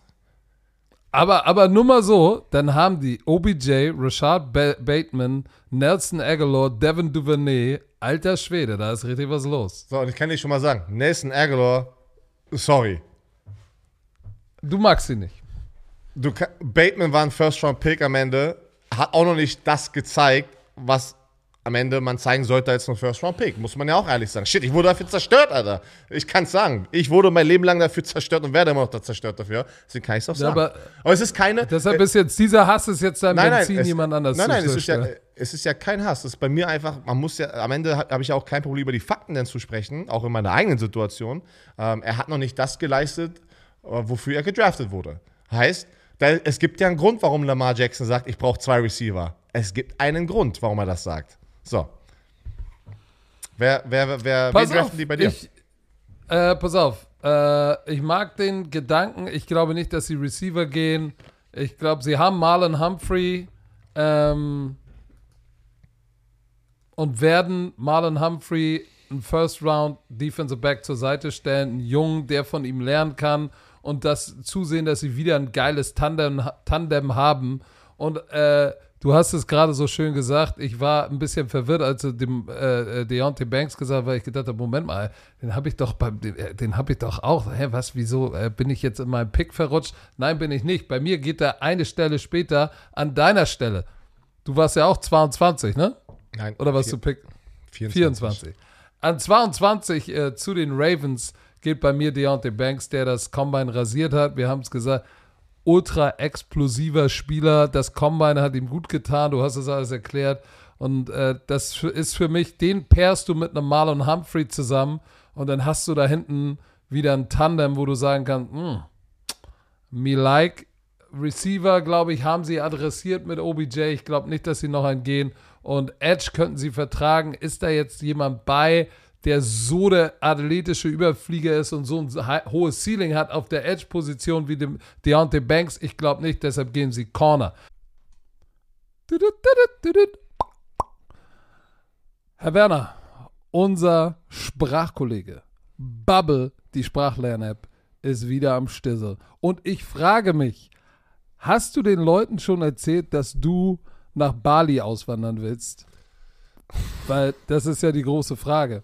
Aber, aber nur mal so, dann haben die OBJ, Rashad ba Bateman, Nelson Aguilar, Devin Duvernay, alter Schwede, da ist richtig was los. so, und ich kann dir schon mal sagen, Nelson Aguilar, sorry, Du magst sie nicht. du, Bateman war ein First-Round-Pick am Ende, hat auch noch nicht das gezeigt, was am Ende man zeigen sollte als ein First-Round-Pick. Muss man ja auch ehrlich sagen. Shit, ich wurde dafür zerstört, Alter. Ich kann es sagen. Ich wurde mein Leben lang dafür zerstört und werde immer noch da zerstört dafür. Deswegen kann ich es auch sagen. aber- aber es ist keine. Deshalb ist jetzt dieser Hass ist jetzt dein Nein, nein, Benzin, es, jemand anders nein, nein, zu es ist, ja, zerstören. es ist ja kein Hass. Es ist bei mir einfach, man muss ja, am Ende habe ich ja auch kein Problem, über die Fakten denn zu sprechen, auch in meiner eigenen Situation. Ähm, er hat noch nicht das geleistet, äh, wofür er gedraftet wurde. Heißt, da, es gibt ja einen Grund, warum Lamar Jackson sagt, ich brauche zwei Receiver. Es gibt einen Grund, warum er das sagt. So. Wer, wer, wer, wer Pass wen auf, die bei dir? Ich, äh, pass auf. Äh, ich mag den Gedanken. Ich glaube nicht, dass sie Receiver gehen. Ich glaube, sie haben Marlon Humphrey ähm, und werden Marlon Humphrey einen First Round Defensive Back zur Seite stellen, einen Jungen, der von ihm lernen kann und das zusehen, dass sie wieder ein geiles Tandem, Tandem haben. Und äh, du hast es gerade so schön gesagt, ich war ein bisschen verwirrt, als du dem äh, Deontay Banks gesagt hast, weil ich gedacht habe, Moment mal, den habe ich doch beim, den, äh, den habe ich doch auch. Hä, was, wieso äh, bin ich jetzt in meinem Pick verrutscht? Nein, bin ich nicht. Bei mir geht er eine Stelle später an deiner Stelle. Du warst ja auch 22, ne? Nein. Oder was du Pick? 24. 24. An 22 äh, zu den Ravens geht bei mir Deontay Banks, der das Combine rasiert hat. Wir haben es gesagt, ultra explosiver Spieler. Das Combine hat ihm gut getan. Du hast es alles erklärt. Und äh, das ist für mich, den pairst du mit einem Marlon Humphrey zusammen und dann hast du da hinten wieder ein Tandem, wo du sagen kannst, "Hm, me like. Receiver, glaube ich, haben sie adressiert mit OBJ. Ich glaube nicht, dass sie noch einen gehen. Und Edge könnten sie vertragen. Ist da jetzt jemand bei, der so der athletische Überflieger ist und so ein hohes Ceiling hat auf der Edge-Position wie dem Deontay Banks? Ich glaube nicht, deshalb gehen sie Corner. Herr Werner, unser Sprachkollege Bubble, die Sprachlern-App, ist wieder am Stissel. Und ich frage mich, hast du den Leuten schon erzählt, dass du nach Bali auswandern willst? Weil das ist ja die große Frage.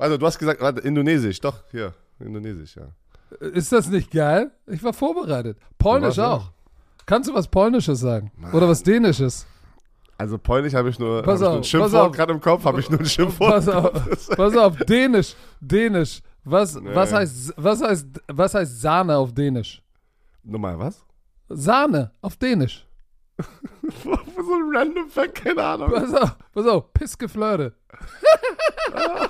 also du hast gesagt, warte, Indonesisch, doch, hier, Indonesisch, ja. Ist das nicht geil? Ich war vorbereitet. Polnisch auch. Kannst du was Polnisches sagen? Oder was Dänisches? Also Polnisch habe ich nur, hab ich nur auf, ein Schimpfwort gerade im Kopf, habe ich nur ein Schimpfwort. Pass auf, pass auf, Dänisch, Dänisch. Was, was, Nee. heißt, was, heißt, was heißt Sahne auf Dänisch? Nochmal, was? Sahne auf Dänisch. [LAUGHS] so ein random Fact, keine Ahnung. Pass auf, pass auf, Pissgeflirte. [LAUGHS]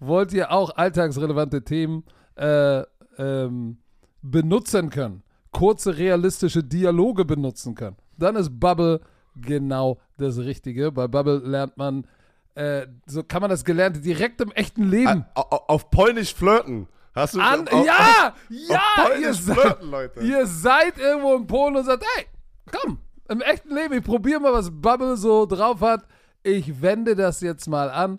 wollt ihr auch alltagsrelevante Themen äh, ähm, benutzen können, kurze realistische Dialoge benutzen können, dann ist Bubble genau das Richtige. Bei Bubble lernt man, äh, so kann man das Gelernte direkt im echten Leben. Au- au- Auf Polnisch flirten. Hast du An, auf, ja, auf ja, Polnisch ihr seid, flirten, Leute. ihr seid irgendwo in Polen und sagt, hey, komm, im echten Leben, ich probiere mal, was Bubble so drauf hat. Ich wende das jetzt mal an.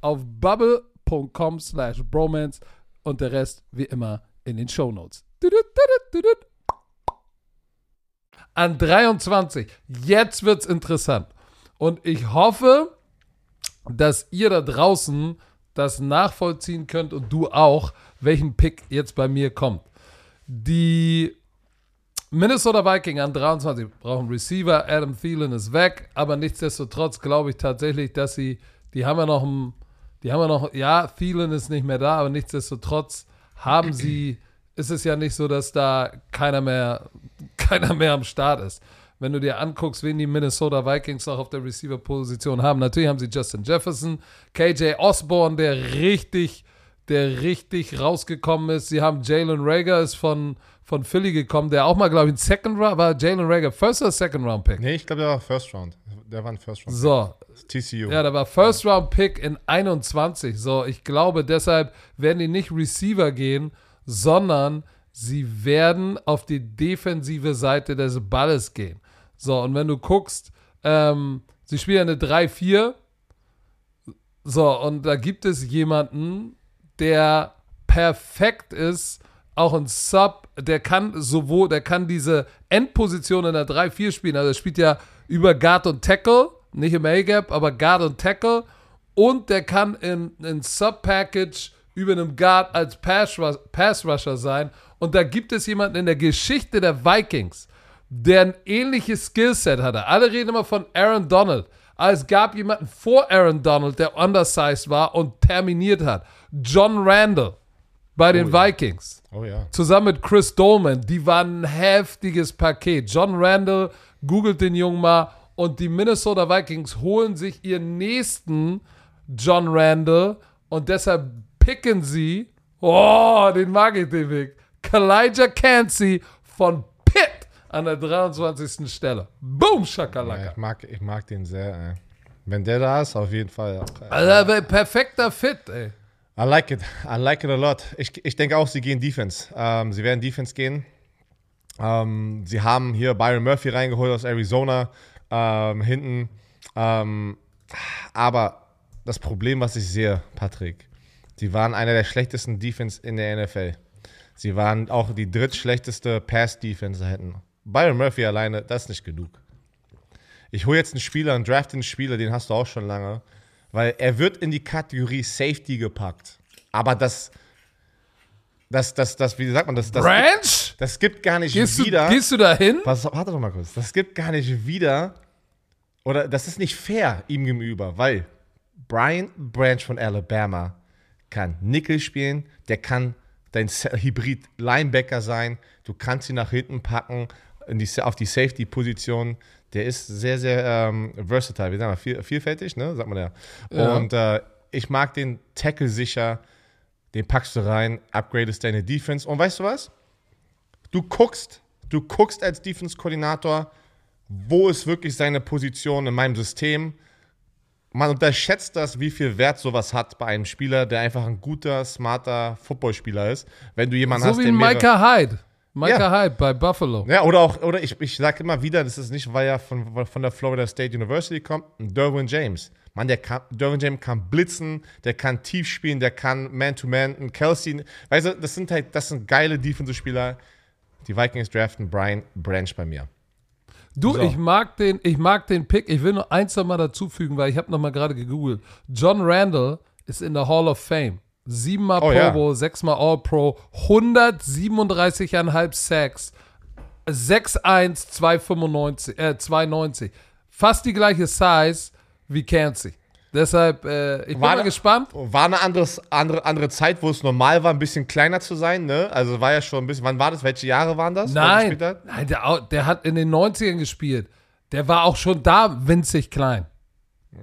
auf bubble.com slash bromance und der Rest wie immer in den Shownotes. An 23. Jetzt wird's interessant. Und ich hoffe, dass ihr da draußen das nachvollziehen könnt und du auch, welchen Pick jetzt bei mir kommt. Die Minnesota Vikings an 23 brauchen Receiver. Adam Thielen ist weg, aber nichtsdestotrotz glaube ich tatsächlich, dass sie, die haben ja noch ein, die haben ja noch, ja, Thielen ist nicht mehr da, aber nichtsdestotrotz haben sie, ist es ja nicht so, dass da keiner mehr, [LAUGHS] keiner mehr am Start ist. Wenn du dir anguckst, wen die Minnesota Vikings noch auf der Receiver-Position haben, natürlich haben sie Justin Jefferson, KJ Osborne, der richtig, der richtig rausgekommen ist. Sie haben Jalen Rager, ist von, von Philly gekommen, der auch mal, glaube ich, ein Second Round, war Jalen Rager First oder Second Round Pick? Nee, ich glaube, der war First Round. Der war ein First Round. So, TCU. ja, da war First Round Pick in 21. So, ich glaube, deshalb werden die nicht Receiver gehen, sondern sie werden auf die defensive Seite des Balles gehen. So, und wenn du guckst, ähm, sie spielen eine 3-4. So, und da gibt es jemanden, der perfekt ist, auch ein Sub, der kann sowohl, der kann diese Endposition in der 3-4 spielen, also er spielt ja über Guard und Tackle, nicht im A-Gap, aber Guard und Tackle und der kann in, in Sub-Package über einem Guard als Pass-Rusher Pass -Rusher sein und da gibt es jemanden in der Geschichte der Vikings, der ein ähnliches Skillset hatte. Alle reden immer von Aaron Donald. Aber es gab jemanden vor Aaron Donald, der undersized war und terminiert hat. John Randall bei den Vikings. Oh ja. Zusammen mit Chris Dolman. Die waren ein heftiges Paket. John Randall, googelt den Jungen mal. Und die Minnesota Vikings holen sich ihren nächsten John Randall. Und deshalb picken sie, oh, den mag ich, den Weg, Kalijah Cansey von Pitt an der 23. Stelle. Boom, ja Shakalaka. ich, mag, ich mag den sehr, ey. Wenn der da ist, auf jeden Fall. Auch, Also, er wär perfekter Fit, ey. I like it. [LAUGHS] I like it a lot. Ich, ich denke auch, sie gehen Defense. Ähm, sie werden Defense gehen. Ähm, sie haben hier Byron Murphy reingeholt aus Arizona ähm, hinten. Ähm, aber das Problem, was ich sehe, Patrick, sie waren einer der schlechtesten Defense in der NFL. Sie waren auch die drittschlechteste Pass-Defense hinten. Byron Murphy alleine, das ist nicht genug. Ich hole jetzt einen Spieler, einen draft einen Spieler, den hast du auch schon lange, weil er wird in die Kategorie Safety gepackt. Aber das, das, das, das, wie sagt man, das, das, Branch? das gibt gar nicht Gehst du, wieder. gehst du da hin? Pass warte doch mal kurz. Das gibt gar nicht wieder, oder das ist nicht fair ihm gegenüber, weil Brian Branch von Alabama kann Nickel spielen, der kann dein Sa- Hybrid Linebacker sein, du kannst ihn nach hinten packen in die, auf die Safety-Position. Der ist sehr, sehr ähm, versatile, wie sagen wir, viel, vielfältig, ne? sagt man ja. Ja. Und äh, ich mag den Tackle sicher, den packst du rein, upgradest deine Defense. Und weißt du was? Du guckst, du guckst als Defense-Koordinator, wo ist wirklich seine Position in meinem System. Man unterschätzt das, wie viel Wert sowas hat bei einem Spieler, der einfach ein guter, smarter Footballspieler ist. Wenn du jemanden So hast, wie der Micah Hyde. Micah Ja. Hyde bei Buffalo. ja, oder auch, oder ich, ich sage immer wieder, das ist nicht, weil er von, von der Florida State University kommt, ein Derwin James. Mann, der kann, Derwin James kann blitzen, der kann tief spielen, der kann Man-to-Man, ein Kelsey. Weißt du, das sind halt, das sind geile Defensive-Spieler. Die Vikings draften Brian Branch bei mir. Du, So. ich mag den, ich mag den Pick. Ich will nur eins noch mal dazufügen, weil ich habe noch mal gerade gegoogelt. John Randall ist in der Hall of Fame. Siebenmal Oh, Pro ja. Bowl, sechsmal All Pro, 137,5 Sacks, 6'1, 295, äh, 290. Fast die gleiche Size wie Cansey. Deshalb, äh, ich bin War mal da- gespannt. War eine anderes, andere, andere Zeit, wo es normal war, ein bisschen kleiner zu sein, ne? Also war ja schon ein bisschen, wann war das? Welche Jahre waren das? Nein, nein der, der hat in den 90ern gespielt. Der war auch schon da winzig klein.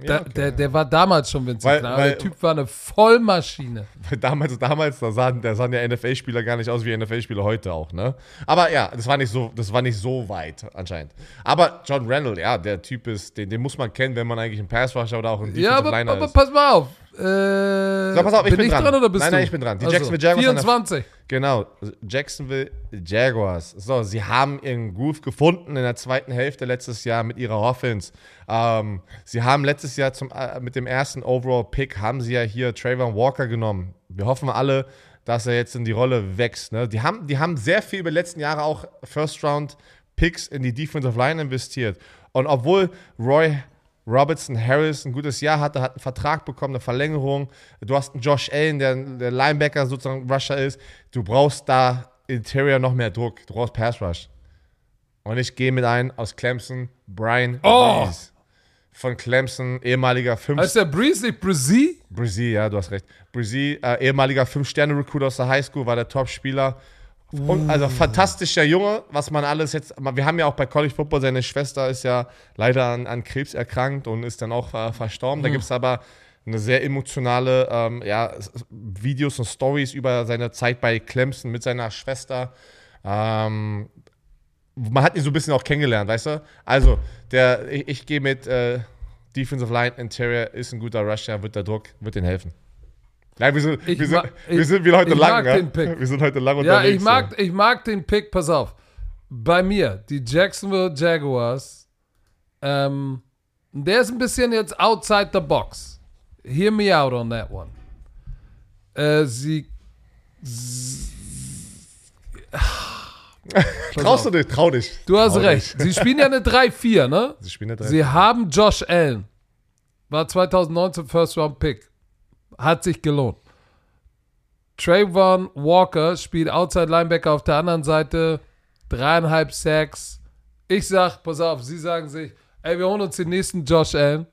Der, okay. der, der war damals schon Vincent Weil- Klein, weil- der Typ war eine Vollmaschine. Weil damals, damals, da sahen, da sahen ja NFL-Spieler gar nicht aus wie NFL-Spieler heute auch, ne? Aber ja, das war nicht so, das war nicht so weit anscheinend. Aber John Randall, ja, der Typ ist, den, den muss man kennen, wenn man eigentlich ein Pass-Rusher oder auch ein Ja, aber, Liner aber ist. pass mal auf. Äh, So, pass auf, ich bin ich dran. dran. oder bist Nein, du? nein, ich bin dran. Die Also, Jacksonville Jaguars an der- 24. Genau, Jacksonville Jaguars. So, sie haben ihren Groove gefunden in der zweiten Hälfte letztes Jahr mit ihrer Offense. Ähm, sie haben letztes Jahr zum, äh, mit dem ersten Overall-Pick haben sie ja hier Trayvon Walker genommen. Wir hoffen alle, dass er jetzt in die Rolle wächst. Ne? Die, haben, die haben sehr viel über die letzten Jahre auch First-Round-Picks in die Defensive Line investiert. Und obwohl Roy Robertson Harris ein gutes Jahr hatte, hat einen Vertrag bekommen, eine Verlängerung. Du hast einen Josh Allen, der der Linebacker sozusagen Rusher ist. Du brauchst da Interior noch mehr Druck. Du brauchst Pass Rush. Und ich gehe mit ein aus Clemson, Brian Oh! Von Clemson, ehemaliger 5 Heißt der Breeze nicht Breezy? Brizzy, ja, du hast recht. Brizzy, äh, ehemaliger 5-Sterne-Recruit aus der Highschool, war der Top-Spieler. Und also fantastischer Junge, was man alles jetzt. Wir haben ja auch bei College Football, seine Schwester ist ja leider an, an Krebs erkrankt und ist dann auch äh, verstorben. Da gibt es aber eine sehr emotionale ähm, ja, Videos und Stories über seine Zeit bei Clemson mit seiner Schwester. Ähm, man hat ihn so ein bisschen auch kennengelernt, weißt du? Also, der, ich, ich gehe mit äh, Defensive Line Interior, ist ein guter Rusher, wird der Druck, wird ihnen helfen. Nein, wir sind, Ich wir sind, wir sind wieder heute ich lang, mag ja? den Pick. Wir sind heute lang Ja, unterwegs. ich mag, ich mag den Pick, pass auf. Bei mir, die Jacksonville Jaguars, ähm, der ist ein bisschen jetzt outside the box. Hear me out on that one. Äh, sie. [LAUGHS] Traust du dich? Trau dich. Du hast Trau recht. dich. Sie spielen ja eine [LAUGHS] 3-4, ne? Sie spielen nicht Sie haben Josh Allen. War 2019 First Round Pick. Hat sich gelohnt. Trayvon Walker spielt Outside Linebacker auf der anderen Seite. Dreieinhalb Sacks. Ich sag, pass auf, sie sagen sich, ey, wir holen uns den nächsten Josh Allen.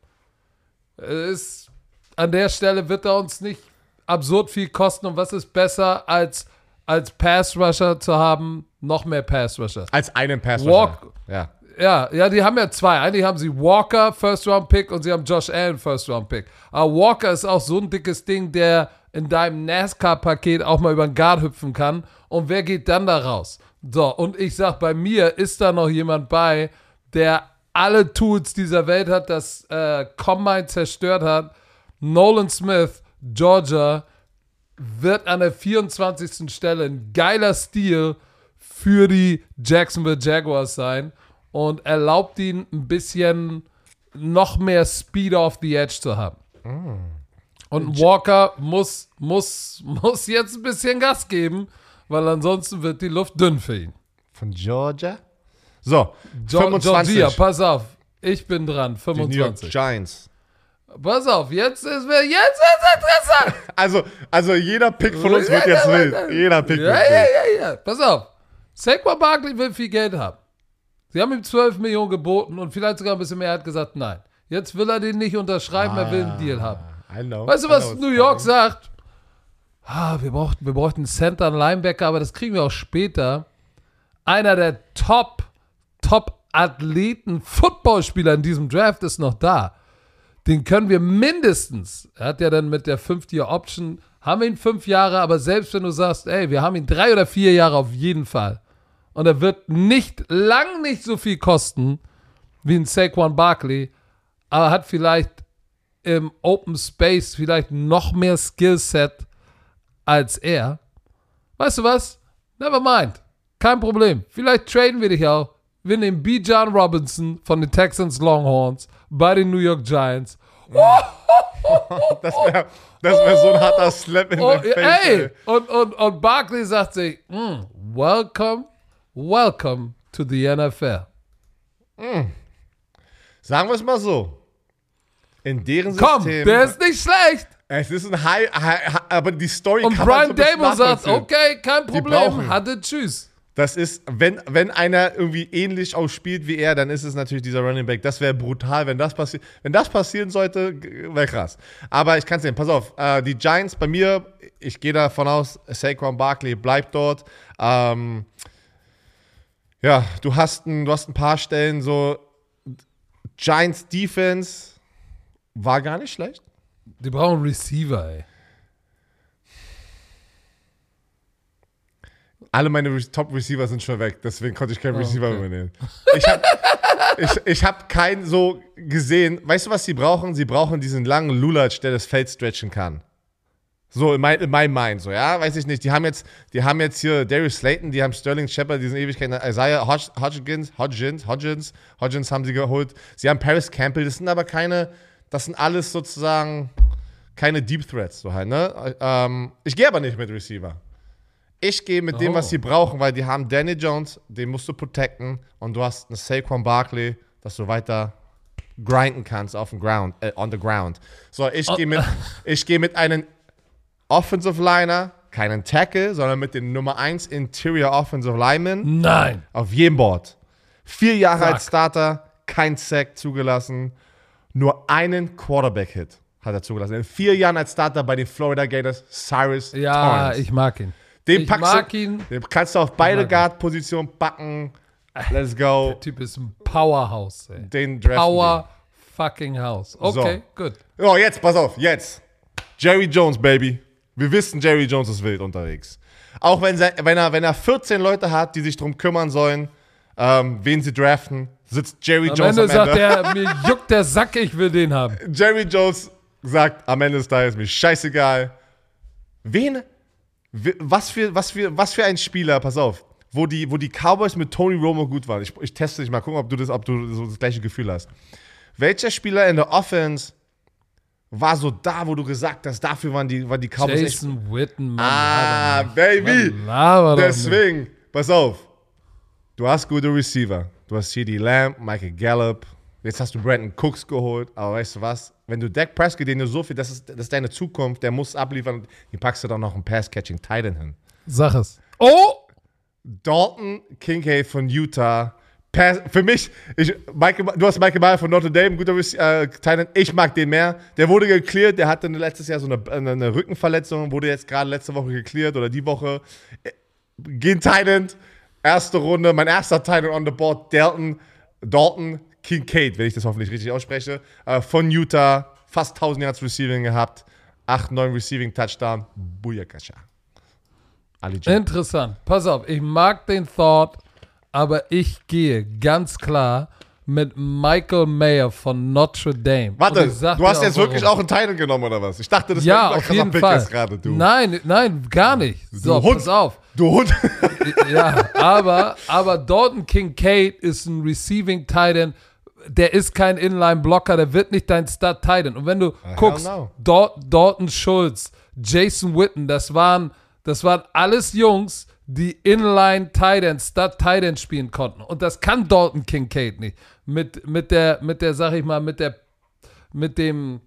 Es Ist, an der Stelle wird er uns nicht absurd viel kosten. Und was ist besser als, als Pass Rusher zu haben? Noch mehr Pass Rusher. Als einen Pass Walk- Ja. Ja, ja, die haben ja zwei. Eigentlich haben sie Walker, First Round Pick, und sie haben Josh Allen, First Round Pick. Aber Walker ist auch so ein dickes Ding, der in deinem NASCAR-Paket auch mal über den Guard hüpfen kann. Und wer geht dann da raus? So, und ich sag, bei mir ist da noch jemand bei, der alle Tools dieser Welt hat, das äh, Combine zerstört hat. Nolan Smith, Georgia, wird an der 24. Stelle ein geiler Stil für die Jacksonville Jaguars sein und erlaubt ihnen ein bisschen noch mehr Speed off the Edge zu haben. Und Walker muss, muss, [LAUGHS] muss jetzt ein bisschen Gas geben, weil ansonsten wird die Luft dünn für ihn. Von Georgia. So, Jo 25. Georgia, pass auf. Ich bin dran, die New York 25. Giants. Pass auf, jetzt ist wir, jetzt ist interessant. [LAUGHS] Also, also jeder Pick von uns wird jetzt wild. Jeder Pick Ja, wird ja, wild. ja, ja. Pass auf. Saquon Barkley will viel Geld haben. Sie haben ihm 12 Millionen geboten und vielleicht sogar ein bisschen mehr. Er hat gesagt, nein. Jetzt will er den nicht unterschreiben, er will einen Deal haben. I know. Weißt du, was New York coming. sagt? Ah, wir, brauchten, wir bräuchten einen Center, einen Linebacker, aber das kriegen wir auch später. Einer der Top, Top-Athleten, Footballspieler in diesem Draft ist noch da. Den können wir mindestens, er hat ja dann mit der 5-Year-Option, haben wir ihn fünf Jahre, aber selbst wenn du sagst, ey, wir haben ihn drei oder vier Jahre auf jeden Fall. Und er wird nicht, lang nicht so viel kosten wie ein Saquon Barkley, aber hat vielleicht im Open Space vielleicht noch mehr Skillset als er. Weißt du was? Never mind. Kein Problem. Vielleicht traden wir dich auch. Wir nehmen B. John Robinson von den Texans Longhorns bei den New York Giants. [LAUGHS] Das wäre das wär so ein harter Slap in Oh, the face. ey! ey. Und, und, und Barkley sagt sich, "Mm, welcome, welcome to the NFL. Sagen wir es mal so. In deren Komm, System. der ist nicht schlecht. es ist ein High, high, high aber die Story Und kann man Brian so ein bisschen Dable sagt, okay, kein. Problem, hatte Tschüss. Das ist, wenn, wenn einer irgendwie ähnlich ausspielt wie er, dann ist es natürlich dieser Running Back. Das wäre brutal, wenn das passiert. Wenn das passieren sollte, wäre krass. Aber ich kann es sehen. Pass auf, äh, die Giants bei mir, ich gehe davon aus, Saquon Barkley bleibt dort. Ähm, ja, du hast, ein, du hast ein paar Stellen so Giants Defense war gar nicht schlecht. Die brauchen Receiver, ey. Alle meine Re Top-Receiver sind schon weg, deswegen konnte ich keinen Oh, Receiver okay. übernehmen. Ich habe ich, ich hab keinen so gesehen. Weißt du, was sie brauchen? Sie brauchen diesen langen Lulatsch, der das Feld stretchen kann. So in, mein, in meinem Mind, so, ja, weiß ich nicht. Die haben jetzt, die haben jetzt hier Darius Slayton, die haben Sterling Shepard, diesen Ewigkeiten, Isaiah Hodg, Hodgins, Hodgins, Hodgins, Hodgins haben sie geholt. Sie haben Paris Campbell, das sind aber keine, das sind alles sozusagen keine Deep Threats, so halt, ne? Ähm, ich gehe aber nicht mit Receiver. Ich gehe mit dem, Oh. was sie brauchen, weil die haben Danny Jones, den musst du protecten und du hast einen Saquon Barkley, dass du weiter grinden kannst auf dem Ground, äh, on the ground. So, ich gehe mit, ich gehe mit einem Offensive Liner, keinen Tackle, sondern mit dem Nummer 1 Interior Offensive Lineman Nein. auf jedem Board. Vier Jahre Fuck. als Starter, kein Sack zugelassen, nur einen Quarterback-Hit hat er zugelassen. In vier Jahren als Starter bei den Florida Gators, Cyrus Ja, Torrance. ich mag ihn. Den ich mag du, ihn. Den kannst du auf beide. Guard-Positionen backen. Let's go. Der Typ ist ein Powerhouse, ey. Den Power fucking House. Okay, gut. wir. Oh, jetzt, pass auf, jetzt. Jerry Jones, Baby. Wir wissen, Jerry Jones ist wild unterwegs. Auch wenn, wenn, er, wenn er 14 Leute hat, die sich drum kümmern sollen, ähm, wen sie draften, sitzt Jerry Am Jones Ende am Ende. sagt er, mir juckt der Sack, ich will den haben. [LAUGHS] Jerry Jones sagt am Ende des Tages, mir scheißegal. Wen? Was für, was für, was für ein Spieler, pass auf, wo die, wo die Cowboys mit Tony Romo gut waren. Ich, ich teste dich mal, gucken, ob du, das, ob du so das gleiche Gefühl hast. Welcher Spieler in der Offense war so da, wo du gesagt hast, dafür waren die, waren die Cowboys echt. Jason Witten, Mann. Ah, Baby! Deswegen, pass auf. Du hast gute Receiver. Du hast CD Lamb, Michael Gallup. Jetzt hast du Brandon Cooks geholt. Aber weißt du was? Wenn du Dak Prescott, den du so viel, das ist, das ist deine Zukunft, der muss abliefern, den packst du dann noch einen Pass-Catching Titan hin. Sag es. Oh! Dalton Kincaid von Utah. Für mich, ich, Michael, du hast Michael Mayer von Notre Dame, guter äh, Titan. Ich mag den mehr. Der wurde geklärt, der hatte letztes Jahr so eine, eine, eine Rückenverletzung, wurde jetzt gerade letzte Woche geklärt oder die Woche. Äh, Gehen Titan, erste Runde, mein erster Titan on the board, Dalton, Dalton Kincaid, wenn ich das hoffentlich richtig ausspreche, äh, von Utah, fast 1000 Yards Receiving gehabt, 8, 9 Receiving Touchdown, Booyakasha. Interessant. Pass auf, ich mag den Thought, aber ich gehe ganz klar mit Michael Mayer von Notre Dame. Warte, du hast jetzt wirklich warum. auch einen Titan genommen oder was? Ich dachte, das Ja, wäre auf jeden Fall. gerade, du. Nein, nein, gar nicht. So, du Hund. pass auf. Du Hund. [LAUGHS] Ja, aber, aber Dalton Kincaid ist ein Receiving Titan. Der ist kein Inline-Blocker, der wird nicht dein Stud-Titan. Und wenn du guckst, no. Dal Dalton Schulz, Jason Witten, das waren, das waren alles Jungs, die Inline-Titan, Stud-Titan spielen konnten. Und das kann Dalton Kincaid nicht. Mit, mit der, mit der, sag ich mal, mit der, mit dem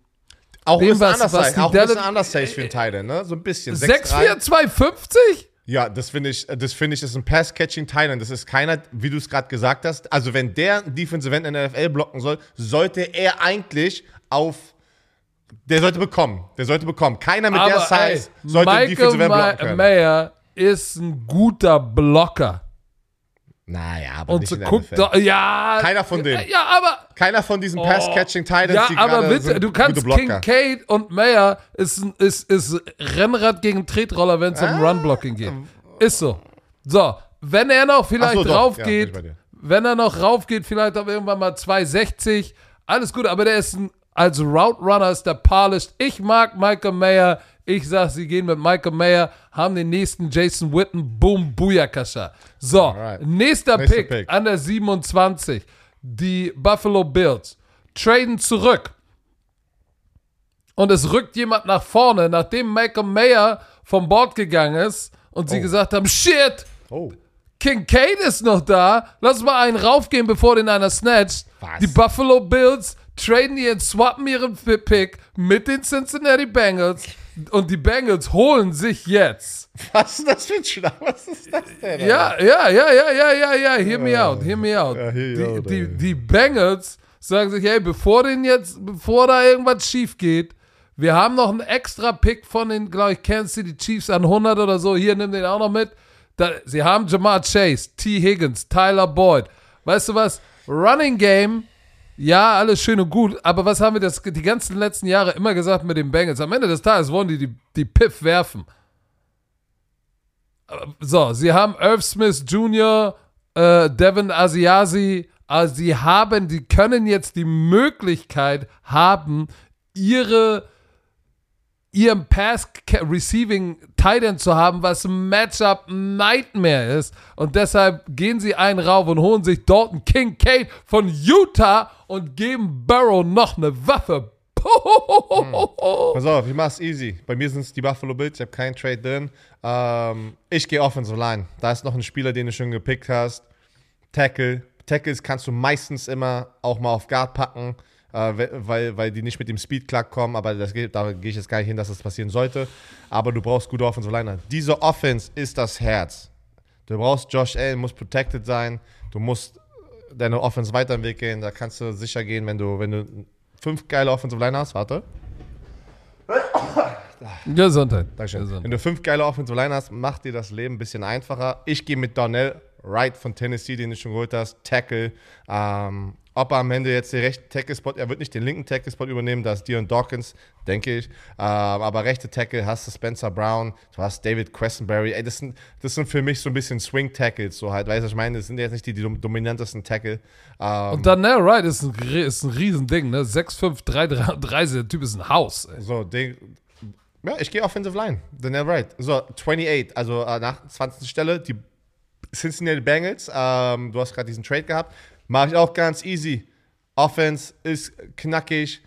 Auch ein Dem, bisschen was- anders was Auch ein bisschen anders für einen Titan, ne? So ein bisschen. 6'4", 6'3". 250? Ja, das finde ich, das finde ich, ist ein Pass-Catching Titan. Das ist keiner, wie du es gerade gesagt hast. Also, wenn der Defensive End in der NFL blocken soll, sollte er eigentlich auf. Der sollte bekommen. Der sollte bekommen. Keiner mit der Aber Size ey, sollte Michael Defensive End blocken können. Mayer ist ein guter Blocker. naja, aber Und nicht so NFL. doch, ja. Keiner von denen. Ja, aber, Keiner von diesen Pass-Catching Titans, ja, die aber bitte, du kannst Blocker. Kincaid und Mayer ist, ein- ist, ist Rennrad gegen Tretroller, wenn es Ah. um Run-Blocking geht. Ist so. So, wenn er noch vielleicht so, doch. rauf Ja, bin ich geht, dir. wenn er noch rauf geht, vielleicht auch irgendwann mal 260, alles gut, aber der ist ein, als Route Runner ist der polished. Ich mag Michael Mayer. Ich sag, sie gehen mit Michael Mayer, haben den nächsten Jason Witten, boom, Booyakasha. So, Alright. nächster, Nächster Pick, Pick. an der 27. Die Buffalo Bills traden zurück. Und es rückt jemand nach vorne, nachdem Michael Mayer vom Bord gegangen ist und sie gesagt haben, shit, Oh. Kincaid ist noch da. Lass mal einen raufgehen, bevor den einer snatcht. Was? Die Buffalo Bills traden ihren, swappen ihren Pick mit den Cincinnati Bengals. Und die Bengals holen sich jetzt. Was ist das für ein Schlag? Was ist das denn? Ja, ja, ja, ja, ja, ja, ja. Hear me out, hear me out. Ja, hear Die, out, die, die Bengals sagen sich, hey, bevor den jetzt, bevor da irgendwas schief geht, wir haben noch einen extra Pick von den, glaube ich, Kansas City Chiefs an 100 oder so. Hier, nimm den auch noch mit. Da, sie haben Jamar Chase, T. Higgins, Tyler Boyd. Weißt du was? Running Game Ja, alles schön und gut, aber was haben wir das die ganzen letzten Jahre immer gesagt mit den Bengals? Am Ende des Tages wollen die die, die Piff werfen. So, sie haben Irv Smith Jr., äh, Devin Asiasi, also sie haben, die können jetzt die Möglichkeit haben, ihre ihren Pass Receiving Titan zu haben, was ein Matchup Nightmare ist. Und deshalb gehen sie einen rauf und holen sich Dalton Kincaid von Utah und geben Burrow noch eine Waffe. Hm. Pass auf, ich mach's easy. Bei mir sind es die Buffalo Bills, ich habe keinen Trade drin. Ähm, ich gehe Offensive Line. Da ist noch ein Spieler, den du schon gepickt hast. Tackle. Tackles kannst du meistens immer auch mal auf Guard packen weil, weil die nicht mit dem Speed klarkommen, aber das geht, da gehe ich jetzt gar nicht hin, dass das passieren sollte. Aber du brauchst gute Offensive Liner. Diese Offense ist das Herz. Du brauchst Josh Allen, muss protected sein, du musst deine Offense weiterentwickeln, da kannst du sicher gehen, wenn du, wenn du fünf geile Offensive Liner hast, warte. Gesundheit. Dankeschön. Gesundheit. Wenn du fünf geile Offensive Liner hast, macht dir das Leben ein bisschen einfacher. Ich gehe mit Donnell Wright von Tennessee, den du schon geholt hast, Tackle. Ähm, ob er am Ende jetzt den rechten Tackle-Spot, er wird nicht den linken Tackle-Spot übernehmen, da ist Dion Dawkins, denke ich. Ähm, aber rechte Tackle hast du Spencer Brown, du hast David Questenberry. Ey, das sind, das sind für mich so ein bisschen Swing-Tackles, so halt. Weißt du, ich meine, das sind jetzt nicht die, die dominantesten Tackle. Ähm, Und Daniel Wright ist ein, ist ein Riesending, ne? 6'5, 3'3, der Typ ist ein Haus. Ey. So, den, ja, ich gehe Offensive Line. Daniel Wright. So, 28, also äh, nach 20. Stelle, die Cincinnati Bengals. Ähm, du hast gerade diesen Trade gehabt. Mache ich auch ganz easy. Offense ist knackig.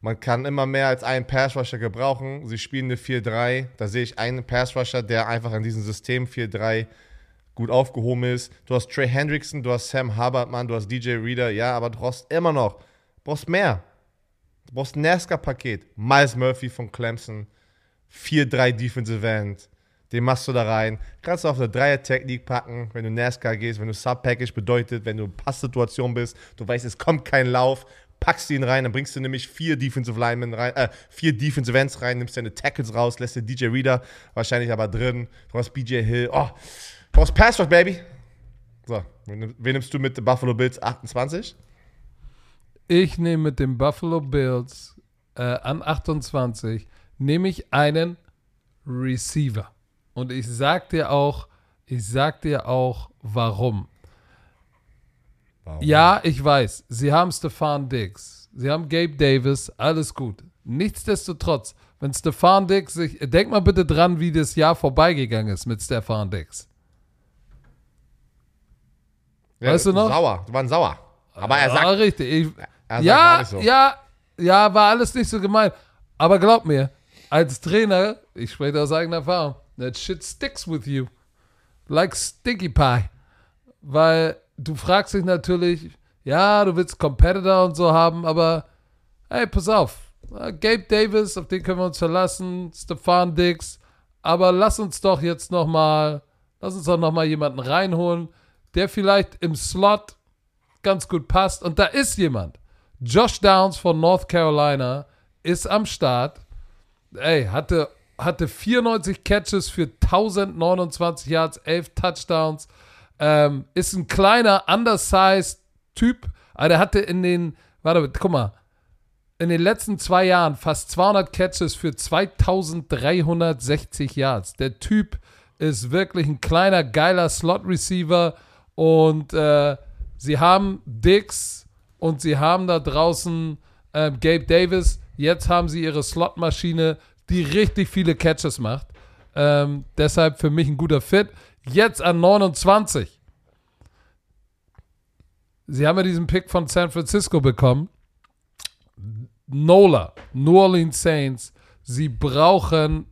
Man kann immer mehr als einen Pass-Rusher gebrauchen. Sie spielen eine 4-3. Da sehe ich einen Pass-Rusher, der einfach in diesem System 4-3 gut aufgehoben ist. Du hast Trey Hendrickson, du hast Sam Hubbard, du hast DJ Reader. Ja, aber du brauchst immer noch, brauchst mehr. Du brauchst ein NASCAR-Paket. Miles Murphy von Clemson. 4-3 Defensive End. Den machst du da rein. Kannst du auf eine Dreier-Technik packen, wenn du NASCAR gehst, wenn du Sub-Package bedeutet, wenn du in Passsituation bist, du weißt, es kommt kein Lauf, packst du ihn rein, dann bringst du nämlich vier Defensive Linemen rein, äh, vier Defensive Ends rein, nimmst deine Tackles raus, lässt den DJ Reader wahrscheinlich aber drin. Du hast BJ Hill. Oh, du brauchst Pass Baby. So, wen nimmst du mit den Buffalo Bills 28? Ich nehme mit den Buffalo Bills äh, an 28 nehme ich einen Receiver. Und ich sag dir auch, ich sag dir auch, warum. warum? Ja, ich weiß, sie haben Stefan Diggs, sie haben Gabe Davis, alles gut. Nichtsdestotrotz, wenn Stefan Diggs sich, denk mal bitte dran, wie das Jahr vorbeigegangen ist mit Stefan Diggs. Ja, weißt du noch? Sauer, die waren sauer. Aber er sagt. Ja, richtig. Ich, er sagt, ja, so. ja, ja, war alles nicht so gemeint. Aber glaub mir, als Trainer, ich spreche aus eigener Erfahrung, That shit sticks with you. Like Sticky Pie. Weil du fragst dich natürlich, ja, du willst Competitor und so haben, aber hey, pass auf. Gabe Davis, auf den können wir uns verlassen, Stefan Dix, aber lass uns doch jetzt nochmal, lass uns doch nochmal jemanden reinholen, der vielleicht im Slot ganz gut passt. Und da ist jemand. Josh Downs von North Carolina ist am Start. Ey, hatte hatte 94 Catches für 1029 Yards, 11 Touchdowns. Ähm, ist ein kleiner, undersized Typ. Aber der hatte in den, warte, guck mal, in den letzten zwei Jahren fast 200 Catches für 2360 Yards. Der Typ ist wirklich ein kleiner, geiler Slot-Receiver und äh, sie haben Dix und sie haben da draußen äh, Gabe Davis. Jetzt haben sie ihre Slot-Maschine die richtig viele Catches macht. Ähm, deshalb für mich ein guter Fit. Jetzt an 29. Sie haben ja diesen Pick von San Francisco bekommen. Nola, New Orleans Saints. Sie brauchen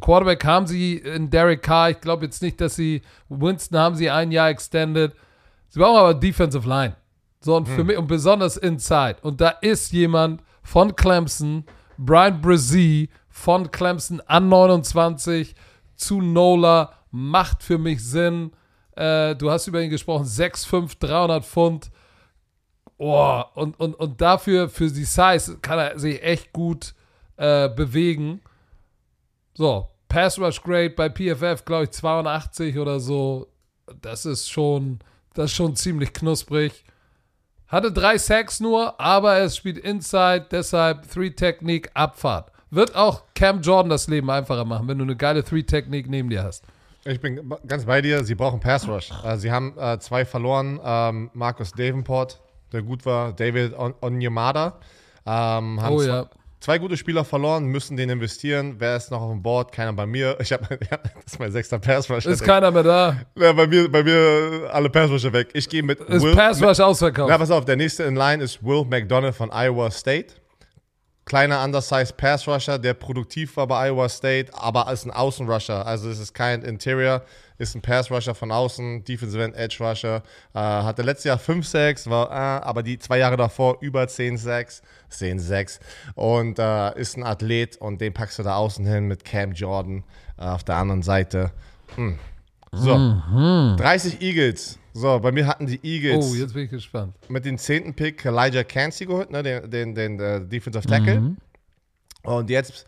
Quarterback haben sie in Derek Carr. Ich glaube jetzt nicht, dass sie Winston haben sie ein Jahr extended. Sie brauchen aber Defensive Line. So und für hm. mich und besonders Inside. Und da ist jemand von Clemson, Brian Brzee von Clemson an 29 zu Nola macht für mich Sinn. Äh, du hast über ihn gesprochen, 6'5, 300 Pfund. Oh, und, und, und dafür, für die Size, kann er sich echt gut äh, bewegen. So, Pass Rush Grade bei PFF, glaube ich, 82 oder so. Das ist schon, das ist schon ziemlich knusprig. Hatte drei Sacks nur, aber er spielt Inside, deshalb Three-Technik, Abfahrt. Wird auch Cam Jordan das Leben einfacher machen, wenn du eine geile Three-Technik neben dir hast. Ich bin ganz bei dir, sie brauchen Pass Rush. Äh, sie haben äh, zwei verloren. Ähm, Markus Davenport, der gut war, David On Onyemada. Ähm, haben Oh ja. Zwei gute Spieler verloren, müssen den investieren. Wer ist noch auf dem Board? Keiner bei mir. Ich hab, [LAUGHS] ja, das ist mein sechster Pass Rush. Ist keiner mehr da. ja, bei, mir, bei mir alle Pass Rusher weg. Ich gehe mit Ist Will. Pass Rush ausverkauft. Ja, pass auf, der nächste in Line ist Will McDonough von Iowa State. Kleiner undersized Pass Rusher, der produktiv war bei Iowa State, aber ist ein Außenrusher. Also es ist kein Interior, ist ein Pass Rusher von außen, Defensive End Edge Rusher. Äh, hatte letztes Jahr 5 Sacks, war, äh, aber die zwei Jahre davor über 10 Sacks, 10 Sacks. Und äh, ist ein Athlet und den packst du da außen hin mit Cam Jordan äh, auf der anderen Seite. Hm. So, 30 Eagles. So, bei mir hatten die Eagles oh, jetzt bin ich gespannt. mit dem zehnten Pick Elijah Cansey geholt, ne, den, den, den äh, Defensive Tackle. Und jetzt,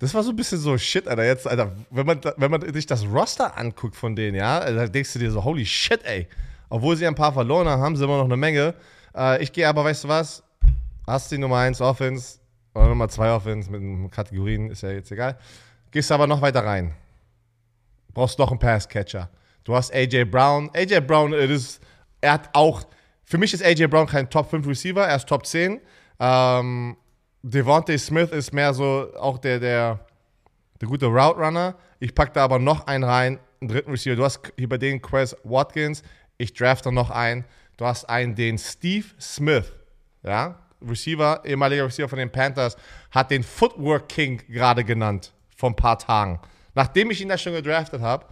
das war so ein bisschen so Shit, Alter. Jetzt, Alter, wenn man, wenn man sich das Roster anguckt von denen, ja, also, da denkst du dir so, holy shit, ey. Obwohl sie ein paar verloren haben, haben sie immer noch eine Menge. Äh, ich gehe aber, weißt du was? Hast die Nummer 1 Offense oder Nummer 2 Offense mit den Kategorien, ist ja jetzt egal. Gehst aber noch weiter rein. Brauchst noch einen Passcatcher. Du hast AJ Brown. AJ Brown, it is, er hat auch, für mich ist AJ Brown kein Top 5 Receiver, er ist Top 10. Ähm, Devontae Smith ist mehr so auch der, der, der gute Route Runner. Ich packe da aber noch einen rein, einen dritten Receiver. Du hast hier bei denen Quez Watkins. Ich drafte noch einen. Du hast einen, den Steve Smith, ja, Receiver, ehemaliger Receiver von den Panthers, hat den Footwork King gerade genannt vor ein paar Tagen. Nachdem ich ihn da schon gedraftet habe,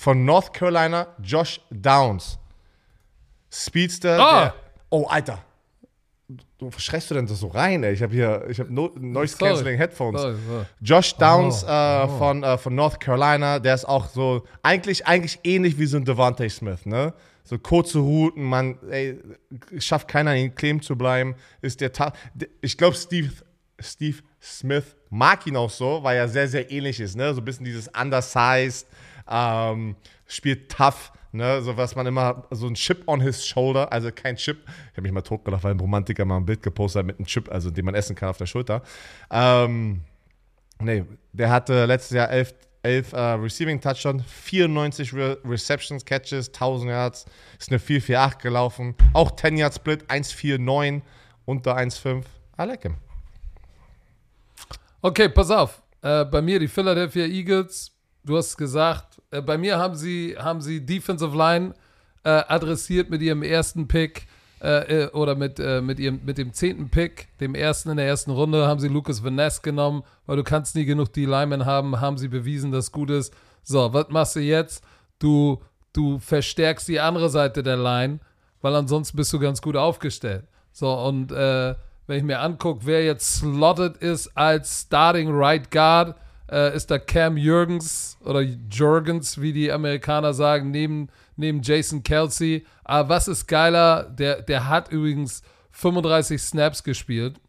von North Carolina, Josh Downs. Speedster. Ah. Der, oh, Alter. Du verschreist du denn das so rein, ey? Ich habe hier, ich habe no, Noise. Cancelling Headphones. Sorry, sorry. Josh Downs Oh, äh, Von, äh, von North Carolina, der ist auch so, eigentlich, eigentlich ähnlich wie so ein Devontae Smith, ne? So kurze Routen, man, ey, schafft keiner, ihn kleben zu bleiben. Ist der, Ta ich glaube, Steve, Steve Smith mag ihn auch so, weil er sehr, sehr ähnlich ist, ne? So ein bisschen dieses undersized, ähm, spielt tough, ne? So was man immer, so ein Chip on his shoulder, also kein Chip. Ich habe mich mal totgelacht, weil ein Romantiker mal ein Bild gepostet hat mit einem Chip, also den man essen kann auf der Schulter. Ähm, Nee, der hatte letztes Jahr 11, 11 äh, Receiving Touchdown, 94 Re Receptions, Catches, 1000 Yards, ist eine 4-4-8 gelaufen, auch 10 Yard Split, 1-4-9, unter 1-5. I like him. Okay, pass auf. Äh, bei mir die Philadelphia Eagles, du hast gesagt, äh, bei mir haben sie, haben sie Defensive Line äh, adressiert mit ihrem ersten Pick äh, äh, oder mit, äh, mit, ihrem, mit dem zehnten Pick, dem ersten in der ersten Runde, haben sie Lucas Van Ness genommen, weil du kannst nie genug die Linemen haben, haben sie bewiesen, dass gut ist. So, was machst du jetzt? Du, du verstärkst die andere Seite der Line, weil ansonsten bist du ganz gut aufgestellt. So, und äh, wenn ich mir angucke, wer jetzt slotted ist als Starting Right Guard, äh, ist da Cam Jürgens oder Jürgens, wie die Amerikaner sagen, neben, neben Jason Kelsey. Aber was ist geiler? Der, der hat übrigens 35 Snaps gespielt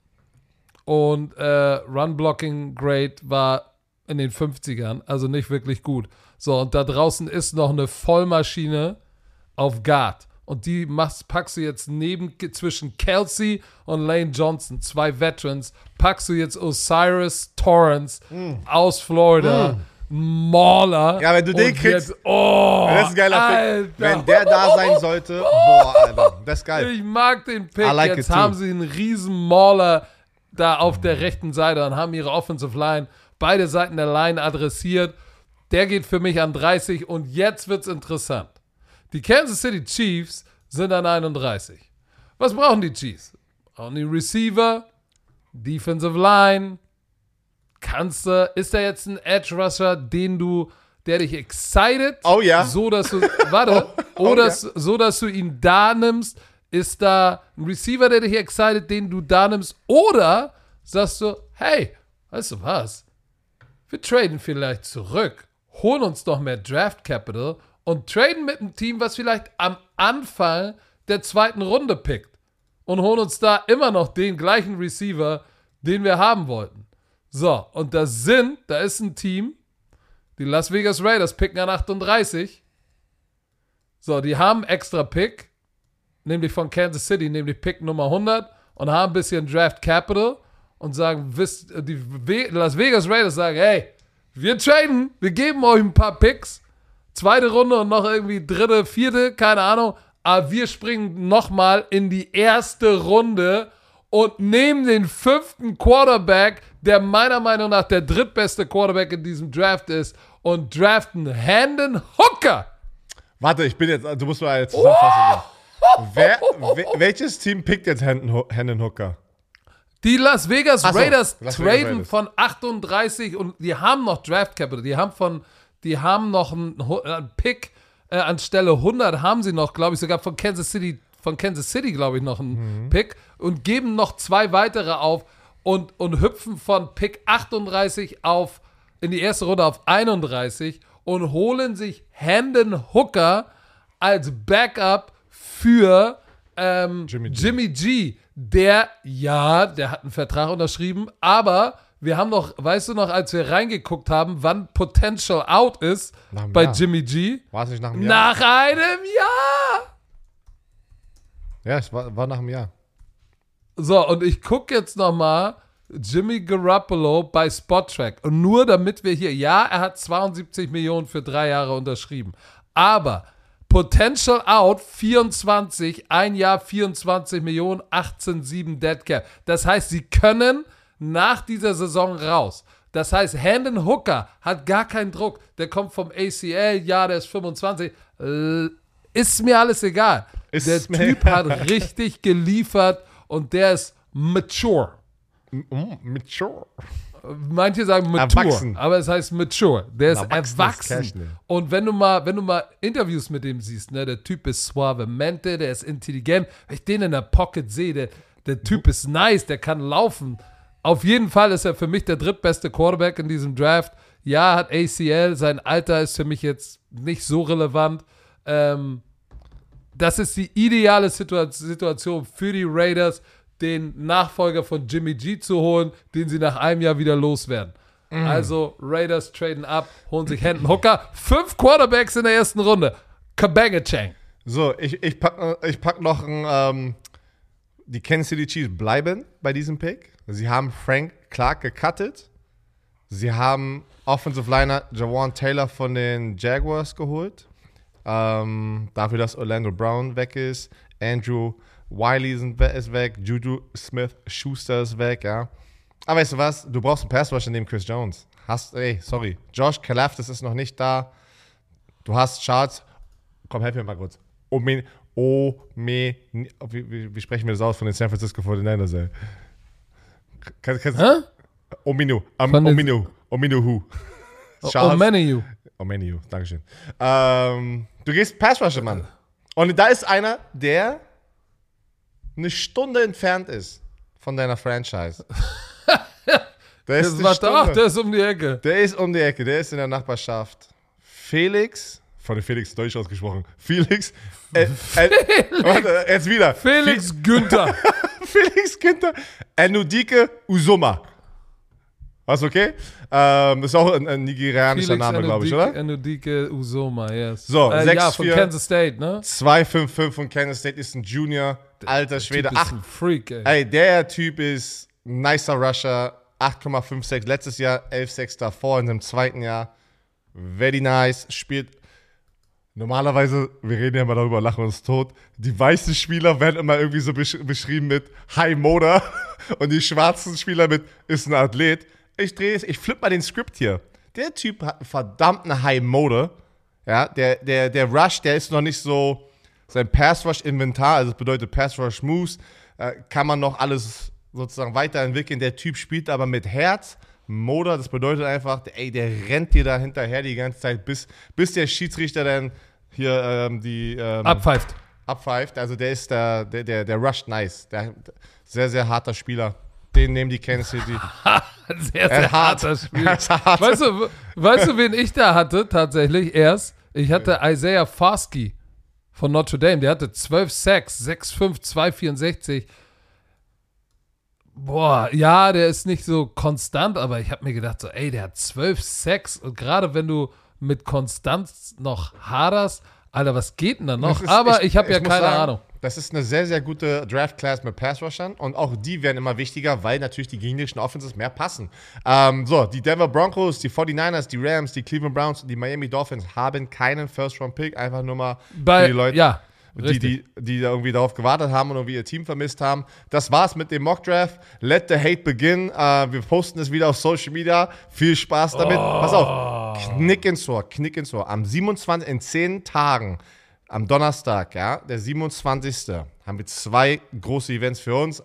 und äh, Run-Blocking Grade war in den 50ern, also nicht wirklich gut. So, und da draußen ist noch eine Vollmaschine auf Guard. Und die machst, packst du jetzt neben zwischen Kelsey und Lane Johnson, zwei Veterans, packst du jetzt Osiris Torrance aus Florida. Mauler. Ja, wenn du den kriegst- Jetzt, oh, Das ist ein geiler Alter. Pick. Wenn der da sein sollte, [LAUGHS] boah, Alter, das ist geil. Ich mag den Pick. Like Jetzt it too. haben sie einen riesen Mauler da auf der rechten Seite und haben ihre Offensive Line, beide Seiten der Line adressiert. Der geht für mich an 30 und jetzt wird's interessant. Die Kansas City Chiefs sind an 31. Was brauchen die Chiefs? Brauchen die Receiver, Defensive Line. Kannst du, ist da jetzt ein Edge Rusher, den du, der dich excited? Oh ja. So, dass du, warte, [LAUGHS] Oh oder ja. so, dass du ihn da nimmst. Ist da ein Receiver, der dich excited, den du da nimmst? Oder sagst du, hey, weißt du was? Wir traden vielleicht zurück, holen uns noch mehr Draft Capital und traden mit einem Team, was vielleicht am Anfang der zweiten Runde pickt und holen uns da immer noch den gleichen Receiver, den wir haben wollten. So, und da sind, da ist ein Team, die Las Vegas Raiders picken an 38. So, die haben extra Pick. nämlich von Kansas City, nämlich Pick Nummer 100 und haben ein bisschen Draft Capital und sagen, die Las Vegas Raiders sagen, hey, wir traden, wir geben euch ein paar Picks, zweite Runde und noch irgendwie dritte, vierte, keine Ahnung, aber wir springen nochmal in die erste Runde und nehmen den fünften Quarterback, der meiner Meinung nach der drittbeste Quarterback in diesem Draft ist und draften Handon Hooker. Warte, ich bin jetzt, du musst mal jetzt zusammenfassen. Wer, we, welches Team pickt jetzt Hendon, Hendon Hooker? Die Las Vegas so, Raiders Las Vegas traden Raiders. von 38 und die haben noch Draft Capital. Die haben von, die haben noch einen, äh, einen Pick äh, anstelle 100 haben sie noch, glaube ich, sogar von Kansas City, von Kansas City, glaube ich, noch einen Pick und geben noch zwei weitere auf und, und hüpfen von Pick 38 auf in die erste Runde auf 31 und holen sich Hendon Hooker als Backup für ähm, Jimmy G. Jimmy G, der, ja, der hat einen Vertrag unterschrieben, aber wir haben noch, weißt du noch, als wir reingeguckt haben, wann Potential Out ist bei Jahr. Jimmy G? War es nicht nach einem Jahr? Nach einem Jahr! Ja, es war, war nach einem Jahr. So, und ich gucke jetzt nochmal Jimmy Garoppolo bei Spottrack. Und nur damit wir hier, ja, er hat 72 Millionen für drei Jahre unterschrieben. Aber Potential Out 24, ein Jahr 24 Millionen, 18,7 Dead Cap. Das heißt, sie können nach dieser Saison raus. Das heißt, Handon Hooker hat gar keinen Druck. Der kommt vom ACL, ja, der ist 25. Äh, Ist mir alles egal. Ist der Typ hat richtig geliefert und der ist mature. Mm, mature. Manche sagen mature, Erwachsen. aber es heißt mature. Der ist erwachsen. Ne? Und wenn du mal, wenn du mal Interviews mit dem siehst, ne, der Typ ist suavemente, der ist intelligent. Wenn ich den in der Pocket sehe, der, der Typ ist nice, der kann laufen. Auf jeden Fall ist er für mich der drittbeste Quarterback in diesem Draft. Ja, hat ACL, sein Alter ist für mich jetzt nicht so relevant. Ähm, das ist die ideale Situa- Situation für die Raiders, den Nachfolger von Jimmy G zu holen, den sie nach einem Jahr wieder loswerden. Also Raiders traden ab, holen sich Hendon Hooker. Fünf Quarterbacks in der ersten Runde. Kabangachang. So, ich, ich, pack, äh, ich pack noch ein, ähm, die Kansas City Chiefs bleiben bei diesem Pick. Sie haben Frank Clark gecuttet. Sie haben Offensive Liner Jawan Taylor von den Jaguars geholt. Ähm, dafür, dass Orlando Brown weg ist. Andrew Wiley ist weg. Juju Smith Schuster ist weg, ja. Aber weißt du was? Du brauchst einen Pass Rusher neben Chris Jones. Hast, ey, sorry. Josh Kalafdis ist noch nicht da. Du hast Charles. Komm, helf mir mal kurz. Ome, Ome, wie, wie, wie sprechen wir das aus von den San Francisco 49ers, ey? Kannst, kannst, Hä? Ominu, um, Von den- Ominu, Ominu who? Oh, menu. Omenu, Dankeschön. Ähm, du gehst Pass Rusher, Mann. Und da ist einer, der eine Stunde entfernt ist von deiner Franchise. [LAUGHS] Der ist Das eine ach, Stunde. der ist um die Ecke. Der ist um die Ecke, der ist in der Nachbarschaft. Felix, von dem Felix Deutsch ausgesprochen. Felix, äh, äh, [LAUGHS] warte, jetzt wieder. Felix Günther. [LAUGHS] [LAUGHS] Felix Günther, Enudike Uzoma. Was okay? Ähm, das ist auch ein, ein nigerianischer Name, glaube ich, oder? Enudike Usoma, yes. So, äh, 6, Ja, von 4. Kansas State, ne? 255 von Kansas State ist ein Junior, alter Schwede. Typ ist ein Freak, ey. ey, der Typ ist nicer Rusher. 8,56 letztes Jahr, 11,6 davor in seinem zweiten Jahr. Very nice. Spielt. Normalerweise, wir reden ja immer darüber, lachen uns tot. Die weißen Spieler werden immer irgendwie so besch beschrieben mit High Motor [LAUGHS] und die schwarzen Spieler mit ist ein Athlet. Ich drehe es, ich flippe mal den Skript hier. Der Typ hat einen verdammten High Motor. Ja, der, der, der Rush, der ist noch nicht so sein Pass Rush Inventar, also das bedeutet Pass Rush Moves, äh, kann man noch alles sozusagen weiterentwickeln. Der Typ spielt aber mit Herz. Motor, das bedeutet einfach, ey, der rennt dir da hinterher die ganze Zeit, bis, bis der Schiedsrichter dann hier ähm, die ähm, Abpfeift. abpfeift. Also der ist der, der, der, der rusht nice. Der, sehr, sehr harter Spieler. Den nehmen die Kansas City. Sehr, [LAUGHS] sehr Er hart. harter Spiel. Er ist hart. Weißt du, weißt du, wen ich da hatte tatsächlich erst? Ich hatte Isaiah Foskey von Notre Dame. Der hatte 12 Sacks, 6'5", 264. Boah, ja, der ist nicht so konstant, aber ich habe mir gedacht, so, ey, der hat 12 Sacks und gerade wenn du mit Konstanz noch haderst, Alter, was geht denn da noch? Ist- aber ich, habe ja keine sagen, Ahnung. Das ist eine sehr, sehr gute Draft-Class mit Pass-Rushern und auch die werden immer wichtiger, weil natürlich die gegnerischen Offenses mehr passen. Ähm, so, die Denver Broncos, die 49ers, die Rams, die Cleveland Browns und die Miami Dolphins haben keinen First-Round-Pick, einfach nur mal Bei, für die Leute, ja, die, die, die da irgendwie darauf gewartet haben und irgendwie ihr Team vermisst haben. Das war's mit dem Mock-Draft. Let the hate begin. Äh, wir posten es wieder auf Social Media. Viel Spaß damit. Pass auf, Knick ins Ohr, Knick ins Ohr. Am 27. in 10 Tagen am Donnerstag, ja, der 27. haben wir zwei große Events für uns.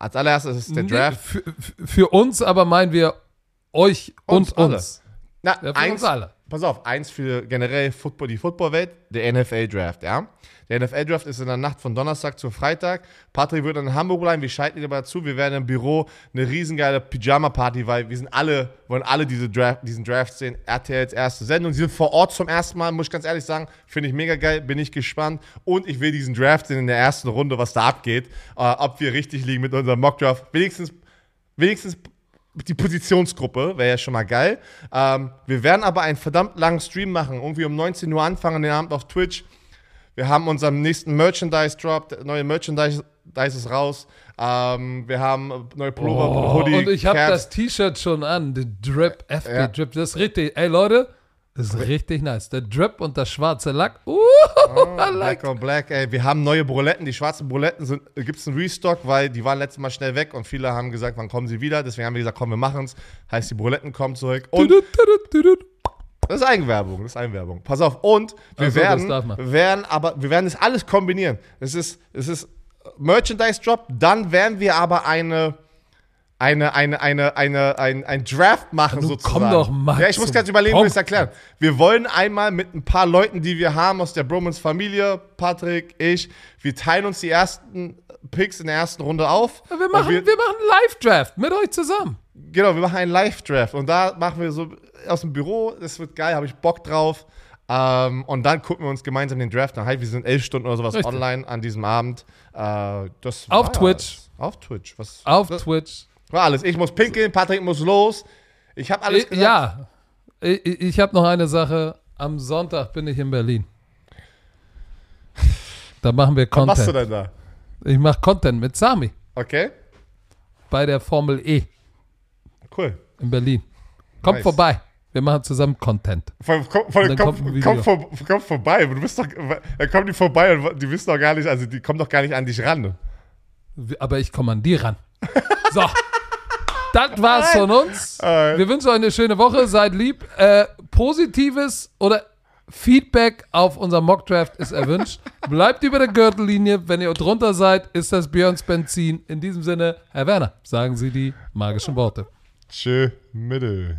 Als allererstes ist der Nee, Draft. Für, für- für uns aber meinen wir euch Uns und alle. uns. Na, Ja, eins, uns alle. Pass auf, eins für generell Football, die Footballwelt, der NFL-Draft, ja. Der NFL-Draft ist in der Nacht von Donnerstag zu Freitag. Patrick wird in Hamburg bleiben, wir schalten ihn aber dazu. Wir werden im Büro eine riesengeile Pyjama-Party, weil wir sind alle, wollen alle diese Draft, diesen Draft sehen. RTLs erste Sendung. Sie sind vor Ort zum ersten Mal, muss ich ganz ehrlich sagen. Finde ich mega geil, bin ich gespannt. Und ich will diesen Draft sehen in der ersten Runde, was da abgeht. Äh, ob wir richtig liegen mit unserem Mock-Draft. Wenigstens, wenigstens die Positionsgruppe, wäre ja schon mal geil. Ähm, wir werden aber einen verdammt langen Stream machen, irgendwie um 19 Uhr anfangen, den Abend auf Twitch. Wir haben unseren nächsten Merchandise-Drop, neue Merchandise ist raus. Ähm, wir haben neue Pullover, Oh, Hoodie, und ich habe das T-Shirt schon an, der Drip, Ja. Drip, das ist richtig, ey Leute, das ist richtig nice. Der Drip und der schwarze Lack, uh, [LAUGHS] I like. Black on Black, ey. Wir haben neue Buletten. Die schwarzen Buletten gibt es einen Restock, weil die waren letztes Mal schnell weg und viele haben gesagt, wann kommen sie wieder. Deswegen haben wir gesagt, komm, wir machen's. Heißt, die Buletten kommen zurück. Und. Das ist Eigenwerbung, das ist Eigenwerbung. Pass auf, und wir so, werden, man. wir werden aber, wir werden das alles kombinieren. Es ist, es ist Merchandise Drop, dann werden wir aber eine, eine, eine, eine, eine, ein, ein Draft machen Nun sozusagen. komm doch mal Ja, ich muss ganz überlegen, wie ich es erklären. Wir wollen einmal mit ein paar Leuten, die wir haben aus der Bromans Familie, Patrick, ich, wir teilen uns die ersten Picks in der ersten Runde auf. Wir Und machen, wir, machen einen Live-Draft mit euch zusammen. Genau, wir machen einen Live-Draft und da machen wir so aus dem Büro, das wird geil, habe ich Bock drauf. Ähm, und dann gucken wir uns gemeinsam den Draft an. Halt, wir sind elf Stunden oder sowas Richtig. online an diesem Abend. Äh, das Auf Twitch. alles. Auf Twitch. Was Auf das Twitch. War alles. Ich muss pinkeln, Patrick muss los. Ich habe alles Ich, gesagt. ja, ich, ich habe noch eine Sache. Am Sonntag bin ich in Berlin. Da machen wir Was machst du Content. denn da? Ich mache Content mit Sami Okay, bei der Formel E cool. in Berlin. Kommt Nice. vorbei. Wir machen zusammen Content. Komm, komm, kommt komm, vor, komm vorbei. Du bist doch, dann kommen die vorbei und die wissen doch gar nicht, also die kommen doch gar nicht an dich ran. Aber ich komme an die ran. So. [LAUGHS] Das war's von uns. Alright. Wir wünschen euch eine schöne Woche. Seid lieb. Äh, Positives oder Feedback auf unser Mockdraft ist erwünscht. [LAUGHS] Bleibt über der Gürtellinie. Wenn ihr drunter seid, ist das Björns Benzin. In diesem Sinne, Herr Werner, sagen Sie die magischen Worte. Tschö, Mittel.